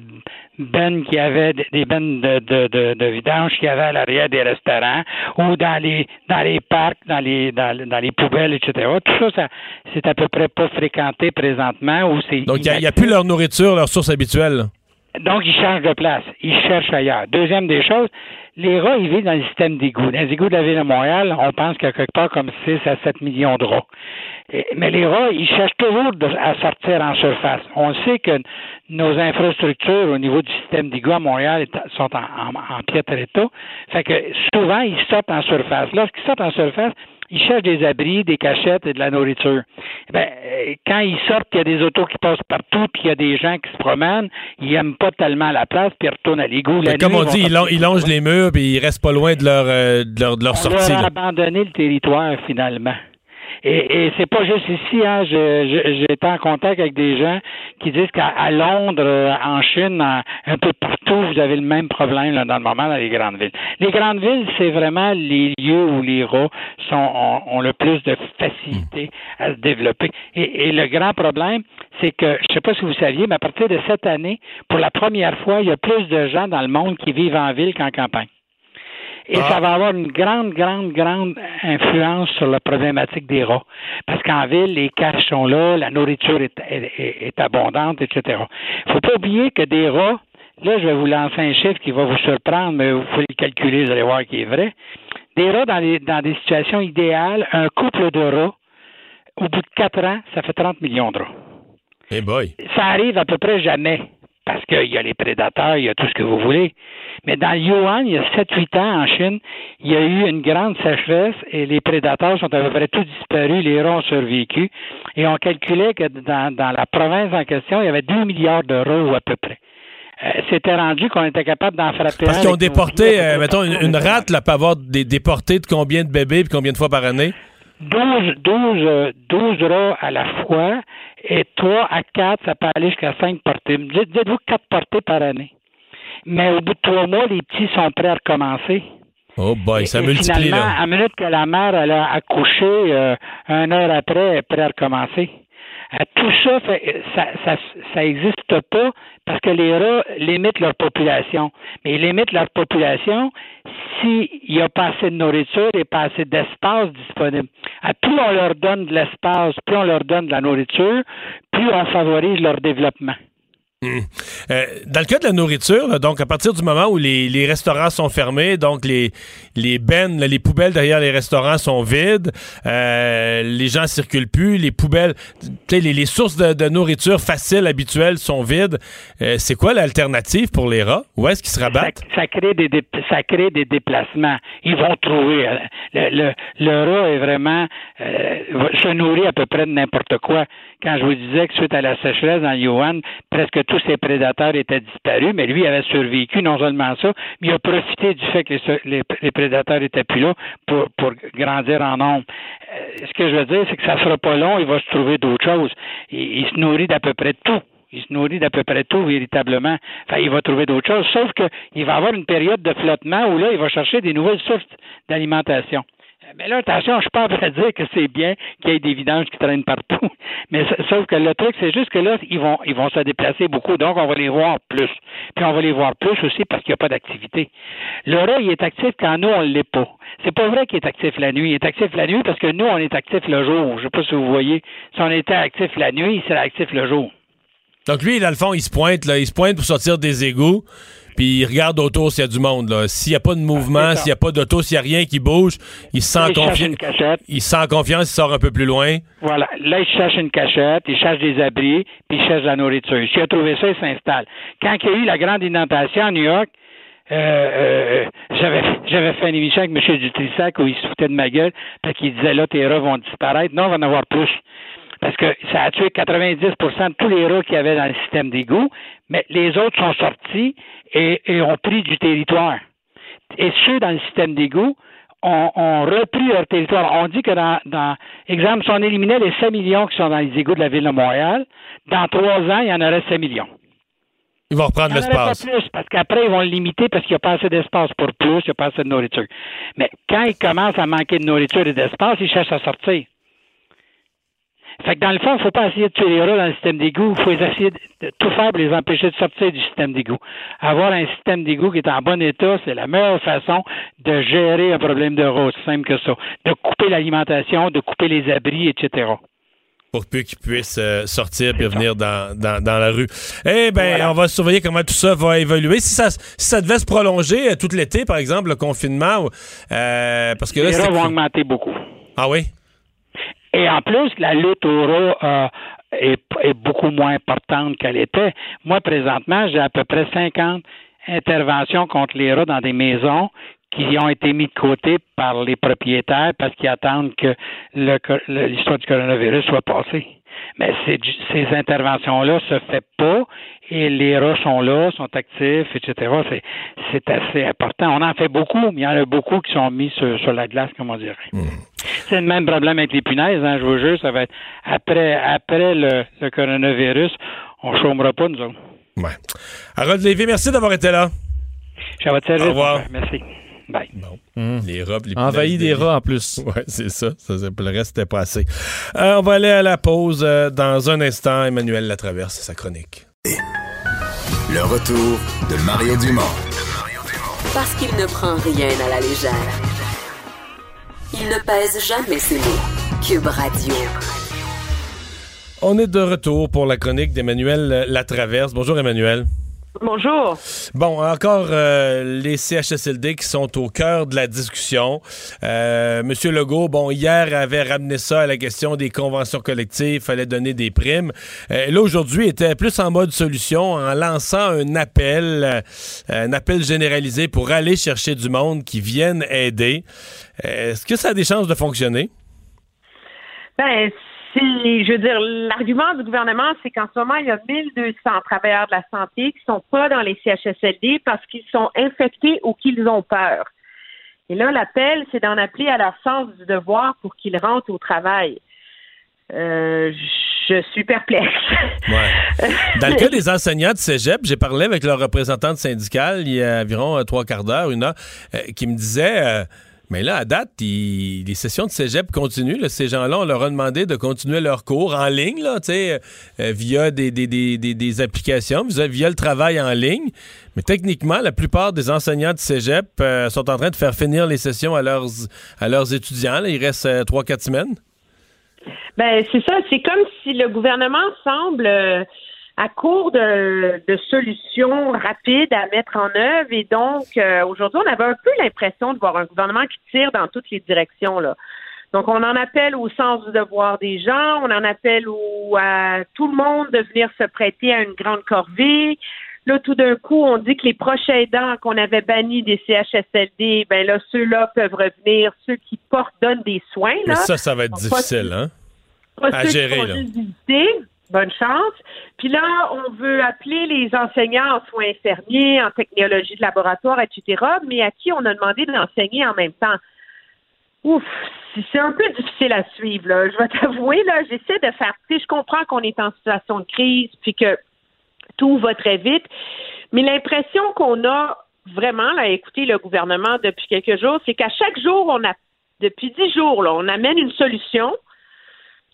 bennes qui avaient des bennes de, de, de, de vidange qui avaient à l'arrière des restaurants ou dans les dans les parcs, dans les dans, dans les poubelles, etc. Tout ça, ça c'est à peu près pas fréquenté présentement Donc, il n'y a, plus leur nourriture, leur source habituelle. Donc, ils changent de place. Ils cherchent ailleurs. Deuxième des choses, les rats, ils vivent dans le système d'égouts. Dans les égouts de la ville de Montréal, on pense qu'il y a quelque part comme 6 à 7 millions de rats. Mais les rats, ils cherchent toujours à sortir en surface. On sait que nos infrastructures au niveau du système d'égouts à Montréal sont en, en, en piètre état. Fait que souvent, ils sortent en surface. Lorsqu'ils sortent en surface, ils cherchent des abris, des cachettes et de la nourriture. Ben, euh, quand ils sortent, il y a des autos qui passent partout, puis il y a des gens qui se promènent, ils n'aiment pas tellement la place, puis ils retournent à l'égout. Que Comme nuit, on ils dit, ils, sortir lon- ils longent les murs puis ils restent pas loin de leur, euh, de leur, de leur on sortie. a là. abandonné le territoire finalement. Et, et c'est pas juste ici, hein. Été en contact avec des gens qui disent qu'à Londres, euh, en Chine, un peu partout, vous avez le même problème là, dans le moment dans les grandes villes. Les grandes villes, c'est vraiment les lieux où les rats sont, ont, ont le plus de facilité à se développer. Et, et le grand problème, c'est que, je sais pas si vous saviez, mais à partir de cette année, pour la première fois, il y a plus de gens dans le monde qui vivent en ville qu'en campagne. Et ça va avoir une grande, grande, grande influence sur la problématique des rats. Parce qu'en ville, les caches sont là, la nourriture est, est- abondante, etc. Il faut pas oublier que des rats, là, je vais vous lancer un chiffre qui va vous surprendre, mais vous pouvez le calculer, vous allez voir qu'il est vrai. Des rats dans, les, dans des situations idéales, un couple de rats, au bout de quatre ans, ça fait 30 millions de rats. Eh boy. Ça arrive à peu près jamais. Parce qu'il y a les prédateurs, il y a tout ce que vous voulez. Mais dans le Yuan, il y a 7-8 ans en Chine, il y a eu une grande sécheresse et les prédateurs sont à peu près tous disparus, les rats ont survécu. Et on calculait que dans, dans la province en question, il y avait 2 milliards de rats à peu près. Euh, C'était rendu qu'on était capable d'en frapper Parce qu'ils ont déporté, euh, mettons, une, une rate peut avoir des déportés de combien de bébés puis combien de fois par année? 12, 12, euh, 12 rats à la fois et 3 à 4, ça peut aller jusqu'à 5 portées. Dites- Dites-vous 4 portées par année. Mais au bout de 3 mois, les petits sont prêts à recommencer. Oh boy, ça Et multiplie finalement, là. à minute que la mère elle a accouché, euh, une heure après, elle est prête à recommencer. Euh, tout ça, ça, ça, ça existe pas parce que les rats limitent leur population. Mais ils limitent leur population s'il n'y a pas assez de nourriture et pas assez d'espace disponible. À plus on leur donne de l'espace, plus on leur donne de la nourriture, plus on favorise leur développement. Hmm. Euh, dans le cas de la nourriture, donc à partir du moment où les, restaurants sont fermés, donc les, les bennes, les poubelles derrière les restaurants sont vides, euh, les gens circulent plus, les poubelles, les, les sources de, nourriture faciles, habituelles sont vides. Euh, c'est quoi l'alternative pour les rats? Où est-ce qu'ils se rabattent? ça crée des ça crée des déplacements. Ils vont trouver. Le, le, le rat est vraiment se nourrit à peu près de n'importe quoi. Quand je vous disais que suite à la sécheresse dans Yuan, presque tous ses prédateurs étaient disparus, mais lui avait survécu non seulement ça, mais il a profité du fait que les, les, prédateurs étaient plus là pour, grandir en nombre. Euh, ce que je veux dire, c'est que ça sera pas long, il va se trouver d'autres choses. Il, se nourrit d'à peu près tout. Il se nourrit d'à peu près tout, véritablement. Enfin, il va trouver d'autres choses, sauf qu'il va avoir une période de flottement où là, il va chercher des nouvelles sources d'alimentation. Mais là, attention, je train de dire que c'est bien qu'il y ait des vidanges qui traînent partout. Mais sa- sauf que le truc, c'est juste que là, ils vont, ils vont se déplacer beaucoup. Donc, on va les voir plus. Puis, on va les voir plus aussi parce qu'il n'y a pas d'activité. Le il est actif quand nous, on ne l'est pas. C'est pas vrai qu'il est actif la nuit. Il est actif la nuit parce que nous, on est actif le jour. Je sais pas si vous voyez. Si on était actif la nuit, il serait actif le jour. Donc lui, dans le fond, il se pointe, là, il se pointe pour sortir des égouts, puis il regarde autour s'il y a du monde. là. S'il n'y a pas de mouvement, ça. s'il n'y a pas d'auto, s'il n'y a rien qui bouge, il se sent cachette. Il se sent en confiance, il sort un peu plus loin. Voilà. Là, il cherche une cachette, il cherche des abris, puis il cherche de la nourriture. S'il a trouvé ça, il s'installe. Quand il y a eu la grande inondation à New York, euh, euh, j'avais j'avais fait une émission avec M. Dutrissac où il se foutait de ma gueule parce qu'il disait là, tes rats vont disparaître. Non, on va en avoir plus. Parce que ça a tué 90% de tous les rats qu'il y avait dans le système d'égout, mais les autres sont sortis et, et ont pris du territoire. Et ceux dans le système d'égout ont, ont repris leur territoire. On dit que dans, dans exemple, si on éliminait les 5 millions qui sont dans les égouts de la ville de Montréal, dans trois ans, il y en aurait 5 millions. Il va reprendre l'espace. plus, parce qu'après, ils vont le limiter parce qu'il n'y a pas assez d'espace pour plus, il n'y a pas assez de nourriture. Mais quand ils commencent à manquer de nourriture et d'espace, ils cherchent à sortir. Fait que dans le fond, il ne faut pas essayer de tuer les rats dans le système d'égout. Il faut essayer de tout faire pour les empêcher de sortir du système d'égout. Avoir un système d'égout qui est en bon état, c'est la meilleure façon de gérer un problème de rats. C'est simple que ça. De couper l'alimentation, de couper les abris, etc. pour peu qu'ils puissent euh, sortir et venir dans, dans, dans, la rue. Eh bien, on va surveiller comment tout ça va évoluer. Si ça, si ça devait se prolonger euh, tout l'été, par exemple, le confinement, euh, parce que Les rats vont augmenter beaucoup. Ah oui? Et en plus, la lutte au euh, est, est beaucoup moins importante qu'elle était. Moi, présentement, j'ai à peu près 50 interventions contre les rats dans des maisons qui ont été mis de côté par les propriétaires parce qu'ils attendent que l'histoire du coronavirus soit passée. Mais ces, ces interventions-là se fait pas et les rats sont là, sont actifs, etc. C'est, c'est assez important. On en fait beaucoup, mais il y en a beaucoup qui sont mis sur, sur la glace, comme on dirait. C'est le même problème avec les punaises, hein, je vous jure, ça va être après, après le, le coronavirus, on chômera pas, nous autres. Ouais. Harold Lévy, merci d'avoir été là. Je. Au revoir. Merci. Bye. Bon. Les rats, les Envahi des de lit. rats en plus. Ouais, c'est ça. ça c'est- le reste, c'était pas assez. Euh, on va aller à la pause euh, dans un instant. Emmanuel Latraverse, sa chronique. Le retour de Mario Dumont. Parce qu'il ne prend rien à la légère. Il ne pèse jamais ses mots. Cube Radio. On est de retour pour la chronique d'Emmanuel Latraverse. Bonjour, Emmanuel. Bonjour. Bon, encore euh, les CHSLD qui sont au cœur de la discussion. Euh, Monsieur Legault, bon, hier avait ramené ça à la question des conventions collectives, fallait donner des primes. Euh, là, aujourd'hui, était plus en mode solution en lançant un appel, un appel généralisé pour aller chercher du monde qui vienne aider. Est-ce que ça a des chances de fonctionner? Ben, c'est, je veux dire, l'argument du gouvernement, c'est qu'en ce moment, il y a 1200 travailleurs de la santé qui sont pas dans les CHSLD parce qu'ils sont infectés ou qu'ils ont peur. Et là, l'appel, c'est d'en appeler à leur sens du devoir pour qu'ils rentrent au travail. Euh, je suis perplexe. Ouais. Dans le cas des enseignants de cégep, j'ai parlé avec leur représentante syndicale il y a environ euh, trois quarts d'heure, une heure, euh, qui me disait euh, Mais là, à date, les sessions de cégep continuent. Ces gens-là, on leur a demandé de continuer leurs cours en ligne, là, euh, via des, des, des, des, applications, via, le travail en ligne. Mais techniquement, la plupart des enseignants de cégep euh, sont en train de faire finir les sessions à leurs, à leurs étudiants. Il reste euh, trois, quatre semaines. Ben, c'est ça. C'est comme si le gouvernement semble euh, à court de, de solutions rapides à mettre en œuvre. Et donc, euh, aujourd'hui, on avait un peu l'impression de voir un gouvernement qui tire dans toutes les directions. Là. Donc, on en appelle au sens du devoir des gens, on en appelle au, à tout le monde de venir se prêter à une grande corvée. Là, tout d'un coup, on dit que les proches aidants qu'on avait bannis des CHSLD, ben là, ceux-là peuvent revenir, ceux qui portent, donnent des soins. Là. Mais ça, ça va être pas- difficile, hein? pas à ceux gérer, qui là. Bonne chance. Puis là, on veut appeler les enseignants en soins infirmiers, en technologie de laboratoire, etc., mais à qui on a demandé d'enseigner en même temps? Ouf, c'est- un peu difficile à suivre. Là. Je vais t'avouer, là, j'essaie de faire. Tu je comprends qu'on est en situation de crise, puis que tout va très vite, mais l'impression qu'on a vraiment là, à écouter le gouvernement depuis quelques jours, c'est qu'à chaque jour, on a, depuis dix jours, là, on amène une solution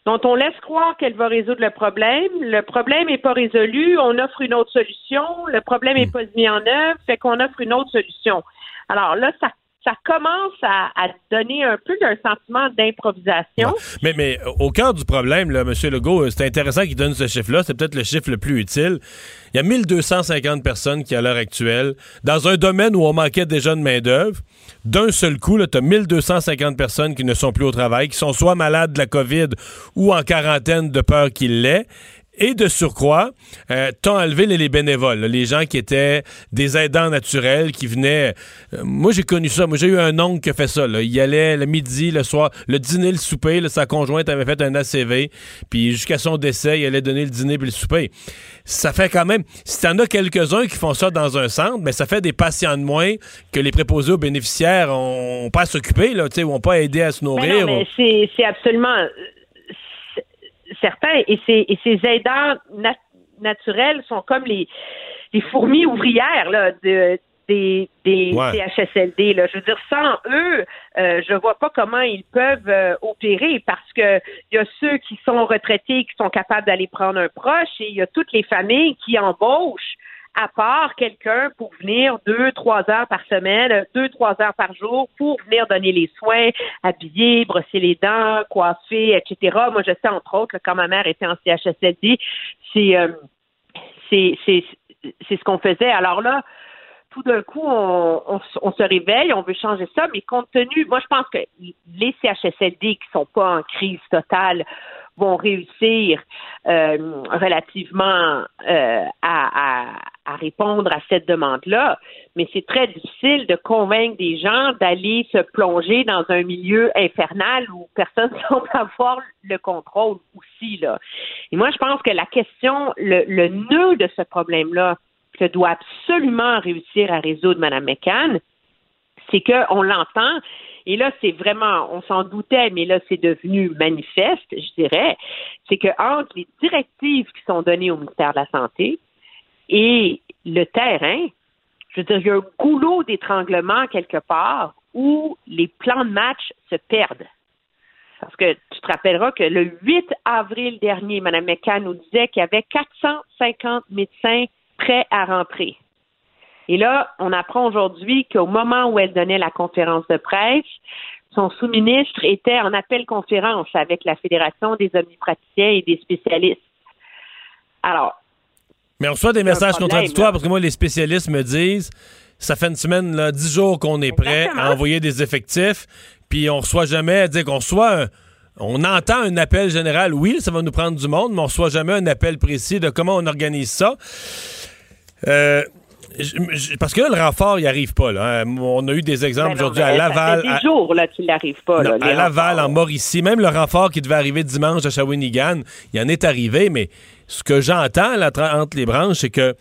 dont on laisse croire qu'elle va résoudre le problème. Le problème n'est pas résolu, on offre une autre solution. Le problème n'est pas mis en œuvre, fait qu'on offre une autre solution. Alors là, ça, ça commence à, donner un peu un sentiment d'improvisation. Mais, mais au cœur du problème, M. Legault, euh, c'est intéressant qu'il donne ce chiffre-là. C'est peut-être le chiffre le plus utile. Il y a 1250 personnes qui, à l'heure actuelle, dans un domaine où on manquait déjà de main-d'œuvre, d'un seul coup, tu as 1250 personnes qui ne sont plus au travail, qui sont soit malades de la COVID ou en quarantaine de peur qu'il l'ait. Et de surcroît, euh, t'as enlevé les, les bénévoles, là, les gens qui étaient des aidants naturels, qui venaient. euh, moi, j'ai connu ça. Moi, j'ai eu un oncle qui a fait ça. Là. Il allait le midi, le soir, le dîner, le souper. là, sa conjointe avait fait un ACV. Puis jusqu'à son décès, il allait donner le dîner puis le souper. Ça fait quand même. Si t'en as quelques-uns qui font ça dans un centre, mais ça fait des patients de moins que les préposés aux bénéficiaires ont pas à s'occuper, là, tu sais, ou ont pas à aider à se Mais nourrir. non, mais ou- c'est, c'est absolument certain. Et ces, et ces aidants nat- naturels sont comme les, les fourmis ouvrières là, de, des, des Ouais. CHSLD. Là. Je veux dire, sans eux, euh, je vois pas comment ils peuvent euh, opérer parce que il y a ceux qui sont retraités qui sont capables d'aller prendre un proche et il y a toutes les familles qui embauchent à part quelqu'un pour venir deux, trois heures par semaine, deux, trois heures par jour pour venir donner les soins, habiller, brosser les dents, coiffer, etc. Moi, je sais, entre autres, quand ma mère était en CHSLD, c'est, euh, c'est, c'est, c'est ce qu'on faisait. Alors là, tout d'un coup, on, on, on, se réveille, on veut changer ça, mais compte tenu, moi, je pense que les CHSLD qui sont pas en crise totale vont réussir euh, relativement euh, à, à, à, répondre à cette demande-là, mais c'est très difficile de convaincre des gens d'aller se plonger dans un milieu infernal où personne ne semble avoir le contrôle aussi. Là. Et moi, je pense que la question, le, le nœud de ce problème-là, que doit absolument réussir à résoudre Mme McCann, c'est qu'on l'entend, et là, c'est vraiment, on s'en doutait, mais là, c'est devenu manifeste, je dirais, c'est que entre les directives qui sont données au ministère de la Santé et le terrain, je veux dire, il y a un goulot d'étranglement quelque part où les plans de match se perdent. Parce que tu te rappelleras que le 8 avril dernier, Mme McCann nous disait qu'il y avait 450 médecins prêts à rentrer. Et là, on apprend aujourd'hui qu'au moment où elle donnait la conférence de presse, son sous-ministre était en appel conférence avec la Fédération des omnipraticiens et des spécialistes. Alors. Mais on reçoit des messages contradictoires parce que moi, les spécialistes me disent ça fait une semaine, là, dix jours qu'on est prêt à envoyer des effectifs, puis on reçoit jamais à dire qu'on reçoit on entend un appel général, oui, ça va nous prendre du monde, mais on reçoit jamais un appel précis de comment on organise ça. Euh, parce que là, le renfort, il arrive pas. Là. Hein. On a eu des exemples Ben aujourd'hui à Ça Laval. fait des à- jours là, qu'il n'arrive pas. Non, là, à Laval, en Mauricie, même le renfort qui devait arriver dimanche à Shawinigan, il en est arrivé, mais ce que j'entends entre les branches, c'est que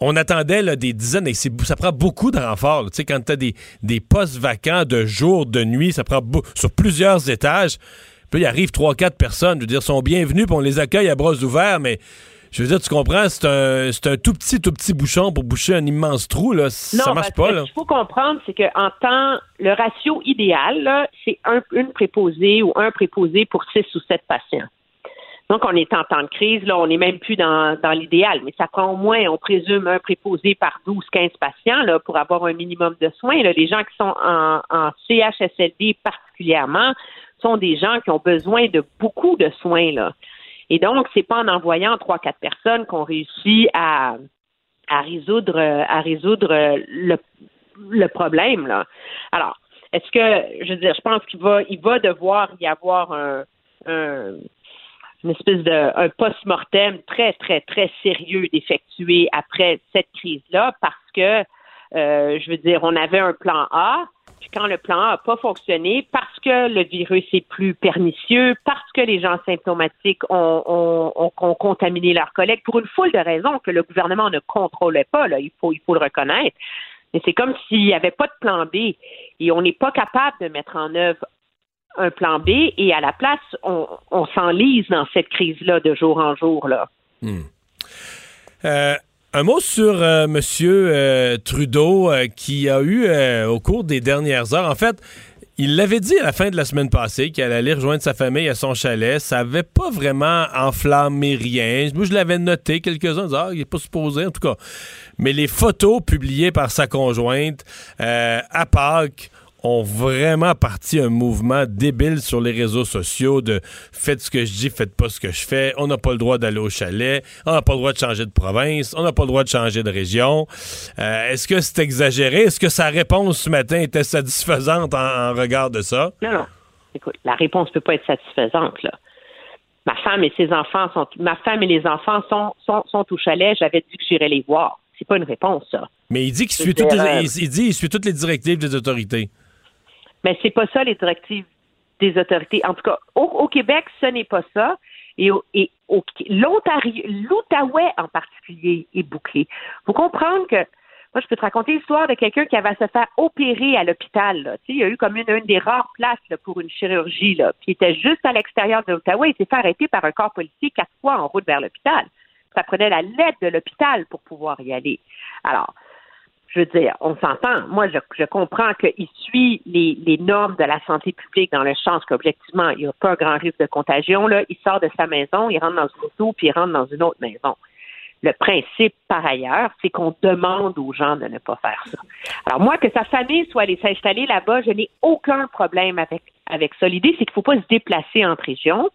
on attendait là, des dizaines, et ça prend beaucoup de renforts. Tu sais, quand tu as des, des postes vacants de jour, de nuit, ça prend sur plusieurs étages. Puis il arrive trois, quatre personnes. Je veux dire, sont bienvenus, puis on les accueille à bras ouverts, mais je veux dire, tu comprends, c'est un, c'est un tout petit, tout petit bouchon pour boucher un immense trou. Là. ça Non, marche parce pas. Là. Ce qu'il faut comprendre, c'est qu'en temps, le ratio idéal, c'est un, une préposée ou un préposé pour six ou sept patients. Donc, on est en temps de crise, là, on n'est même plus dans, l'idéal, mais ça prend au moins, on présume, un préposé par 12-15 patients pour avoir un minimum de soins. Les gens qui sont en, CHSLD particulièrement sont des gens qui ont besoin de beaucoup de soins. Et donc, c'est pas en envoyant trois, quatre personnes qu'on réussit à, résoudre le, problème. Alors, est-ce que je veux dire, je pense qu'il va il va devoir y avoir un une espèce de un post-mortem très très très sérieux d'effectuer après cette crise là parce que euh, je veux dire, on avait un plan A, puis quand le plan A n'a pas fonctionné, parce que le virus est plus pernicieux, parce que les gens symptomatiques ont, ont, ont- ont contaminé leurs collègues, pour une foule de raisons que le gouvernement ne contrôlait pas, là, il faut, il faut le reconnaître. Mais c'est comme s'il n'y avait pas de plan B et on n'est pas capable de mettre en œuvre un plan B et à la place, on, s'enlise dans cette crise-là de jour en jour. Là. Euh, un mot sur euh, Monsieur euh, Trudeau qui a eu au cours des dernières heures. En fait, il l'avait dit à la fin de la semaine passée qu'il allait rejoindre sa famille à son chalet. Ça avait pas vraiment enflammé rien. Moi, je l'avais noté. Quelques-uns ah, il n'est pas supposé, en tout cas. Mais les photos publiées par sa conjointe à Pâques ont vraiment parti un mouvement débile sur les réseaux sociaux de faites ce que je dis, faites pas ce que je fais, on n'a pas le droit d'aller au chalet, on n'a pas le droit de changer de province, on n'a pas le droit de changer de région. Euh, Est-ce que c'est exagéré? Est-ce que sa réponse ce matin était satisfaisante en, en regard de ça? Non, non. Écoute, la réponse peut pas être satisfaisante, là. Ma femme et ses enfants sont, ma femme et les enfants sont, sont, sont au chalet. J'avais dit que j'irais les voir. C'est pas une réponse, ça. Mais il dit qu'il suit veux toutes dire, les, il, il dit il suit toutes les directives des autorités. Mais c'est pas ça les directives des autorités. En tout cas, au, Québec, ce n'est pas ça. Et, et l'Ontario, l'Outaouais en particulier est bouclé. Faut comprendre que moi, je peux te raconter l'histoire de quelqu'un qui avait à se faire opérer à l'hôpital. il y a eu comme une, une des rares places là, pour une chirurgie. Là. Puis il était juste à l'extérieur de l'Outaouais. Il s'est fait arrêter par un corps policier quatre fois en route vers l'hôpital. Ça prenait la lettre de l'hôpital pour pouvoir y aller. Alors, je veux dire, on s'entend. Moi, je, je comprends qu'il suit les, les normes de la santé publique dans le sens qu'objectivement, il n'y a pas grand risque de contagion. Là. Il sort de sa maison, il rentre dans une auto, puis il rentre dans une autre maison. Le principe, par ailleurs, c'est qu'on demande aux gens de ne pas faire ça. Alors moi, que sa famille soit allée s'installer là-bas, je n'ai aucun problème avec, avec ça. L'idée, c'est qu'il ne faut pas se déplacer entre régions.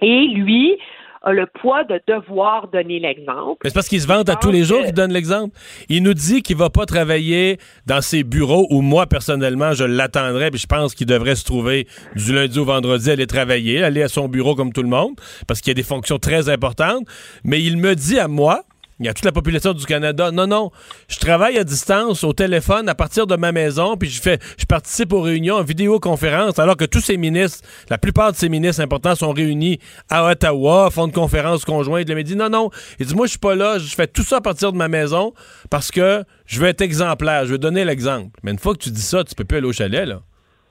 Et lui a le poids de devoir donner l'exemple. Mais c'est parce qu'il se vante à tous les jours qu'il donne l'exemple. Il nous dit qu'il va pas travailler dans ses bureaux où moi, personnellement, je l'attendrais, puis je pense qu'il devrait se trouver du lundi au vendredi, aller travailler, aller à son bureau comme tout le monde, parce qu'il y a des fonctions très importantes. Mais il me dit à moi, il y a toute la population du Canada. Non, non. Je travaille à distance, au téléphone, à partir de ma maison, puis je fais, je participe aux réunions en vidéoconférence, alors que tous ces ministres, la plupart de ces ministres importants sont réunis à Ottawa, font une conférence conjointe. Il m'a dit, non, non. Il dit, moi, je suis pas là, je fais tout ça à partir de ma maison parce que je veux être exemplaire, je veux donner l'exemple. Mais une fois que tu dis ça, tu peux plus aller au chalet, là.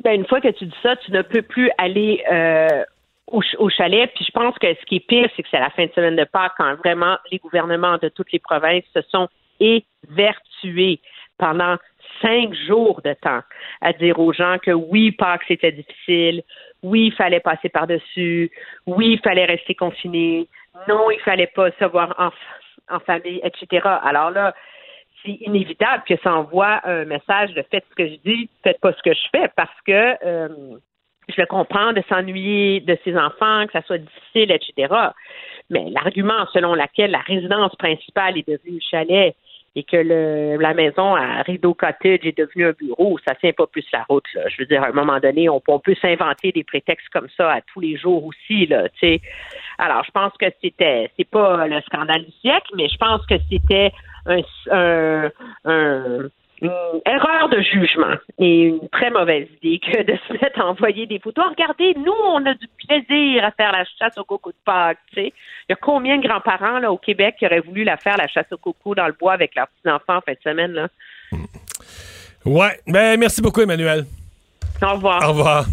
Ben, une fois que tu dis ça, tu ne peux plus aller euh, au, au, chalet. Puis je pense que ce qui est pire, c'est que c'est la fin de semaine de Pâques quand vraiment les gouvernements de toutes les provinces se sont évertués pendant cinq jours de temps à dire aux gens que oui, Pâques, c'était difficile, oui, il fallait passer par-dessus, oui, il fallait rester confiné, non, il fallait pas se voir en, en famille, etc. Alors là, c'est inévitable que ça envoie un message de faites ce que je dis, faites pas ce que je fais, parce que euh, je le comprends de s'ennuyer de ses enfants, que ça soit difficile, etc. Mais l'argument selon lequel la résidence principale est devenue le chalet et que le, la maison à Rideau Cottage est devenue un bureau, ça tient pas plus la route. Là. Je veux dire, à un moment donné, on, peut s'inventer des prétextes comme ça à tous les jours aussi. Là. Alors, je pense que c'était, c'est pas le scandale du siècle, mais je pense que c'était un, un, un une erreur de jugement et une très mauvaise idée que de se mettre à envoyer des photos. Regardez, nous, on a du plaisir à faire la chasse au coco de Pâques. Tu sais. Il y a combien de grands-parents là, au Québec qui auraient voulu la faire, la chasse au coco dans le bois avec leurs petits-enfants en fin de semaine? Là? Ouais. Ben, merci beaucoup, Emmanuel. Au revoir. Au revoir.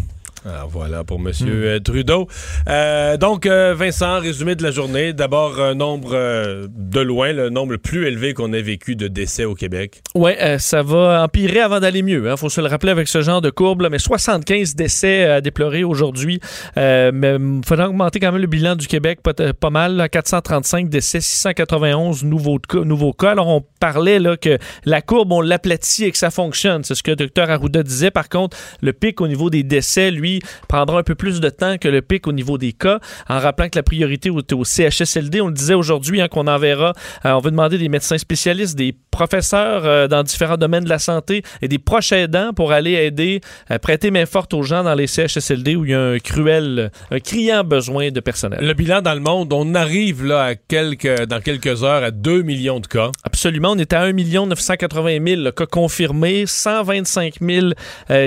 Alors voilà pour M. Mm. Trudeau. Euh, donc, euh, Vincent, résumé de la journée. D'abord, un nombre euh, de loin, le nombre le plus élevé qu'on ait vécu de décès au Québec. Oui, ça va empirer avant d'aller mieux. Il hein. faut se le rappeler avec ce genre de courbe. Là, mais 75 décès à déplorer aujourd'hui. mais il faudra augmenter quand même le bilan du Québec pas, pas mal. Là, 435 décès, 691 nouveaux cas, nouveaux cas. Alors, on parlait là, que la courbe, on l'aplatit et que ça fonctionne. C'est ce que le Dr Arruda disait. Par contre, le pic au niveau des décès, lui, prendra un peu plus de temps que le pic au niveau des cas, en rappelant que la priorité est au CHSLD. On le disait aujourd'hui hein, qu'on enverra, euh, on veut demander des médecins spécialistes, des professeurs euh, dans différents domaines de la santé et des proches aidants pour aller aider, euh, prêter main forte aux gens dans les CHSLD où il y a un cruel, un criant besoin de personnel. Le bilan dans le monde, on arrive là à quelques, dans quelques heures à 2 millions de cas. Absolument, on est à 1 980 000 cas confirmés, 125 000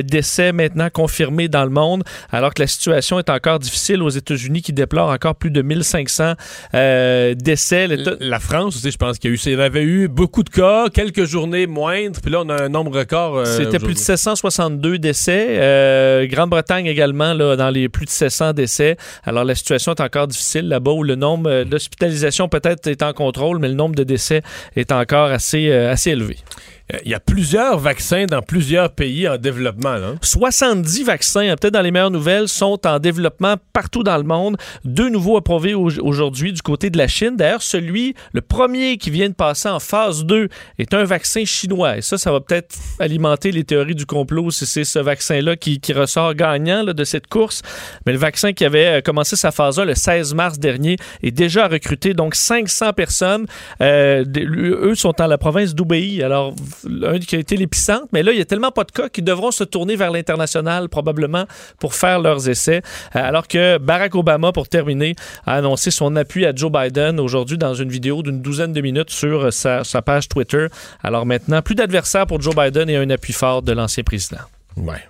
décès maintenant confirmés dans le monde alors que la situation est encore difficile aux États-Unis qui déplorent encore plus de 1500 euh, décès. La France aussi, je pense qu'il y, a eu, il avait eu beaucoup de cas, quelques journées moindres, puis là, on a un nombre record. Euh, C'était plus de 762 décès. Euh, Grande-Bretagne également, là, dans les plus de 700 décès. Alors, la situation est encore difficile là-bas où le nombre d'hospitalisations peut-être est en contrôle, mais le nombre de décès est encore assez, assez élevé. Il y a plusieurs vaccins dans plusieurs pays en développement. Là. 70 vaccins, hein, peut-être dans les meilleures nouvelles, sont en développement partout dans le monde. Deux nouveaux approuvés aujourd'hui du côté de la Chine. D'ailleurs, celui, le premier qui vient de passer en phase 2, est un vaccin chinois. Et ça, ça va peut-être alimenter les théories du complot si c'est ce vaccin-là qui, ressort gagnant de cette course. Mais le vaccin qui avait euh, commencé sa phase 1 le 16 mars dernier est déjà recruté donc 500 personnes. Euh, eux sont dans la province d'Ubei. Alors, un qui a été l'épicentre, mais là, il y a tellement pas de cas qu'ils devront se tourner vers l'international probablement pour faire leurs essais. Euh, alors que Barack Obama, pour terminer, a annoncé son appui à Joe Biden aujourd'hui dans une vidéo d'une douzaine de minutes sur sa, sa page Twitter. Alors maintenant, plus d'adversaires pour Joe Biden et un appui fort de l'ancien président. Ouais.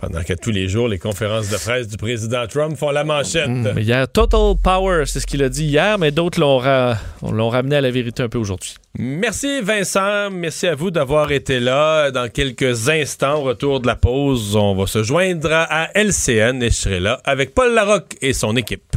Pendant que tous les jours, les conférences de presse du président Trump font la manchette. Mmh, y a total power, c'est ce qu'il a dit hier, mais d'autres l'ont, ra l'ont ramené à la vérité un peu aujourd'hui. Merci Vincent, merci à vous d'avoir été là. Dans quelques instants, au retour de la pause, on va se joindre à LCN et je serai là avec Paul Larocque et son équipe.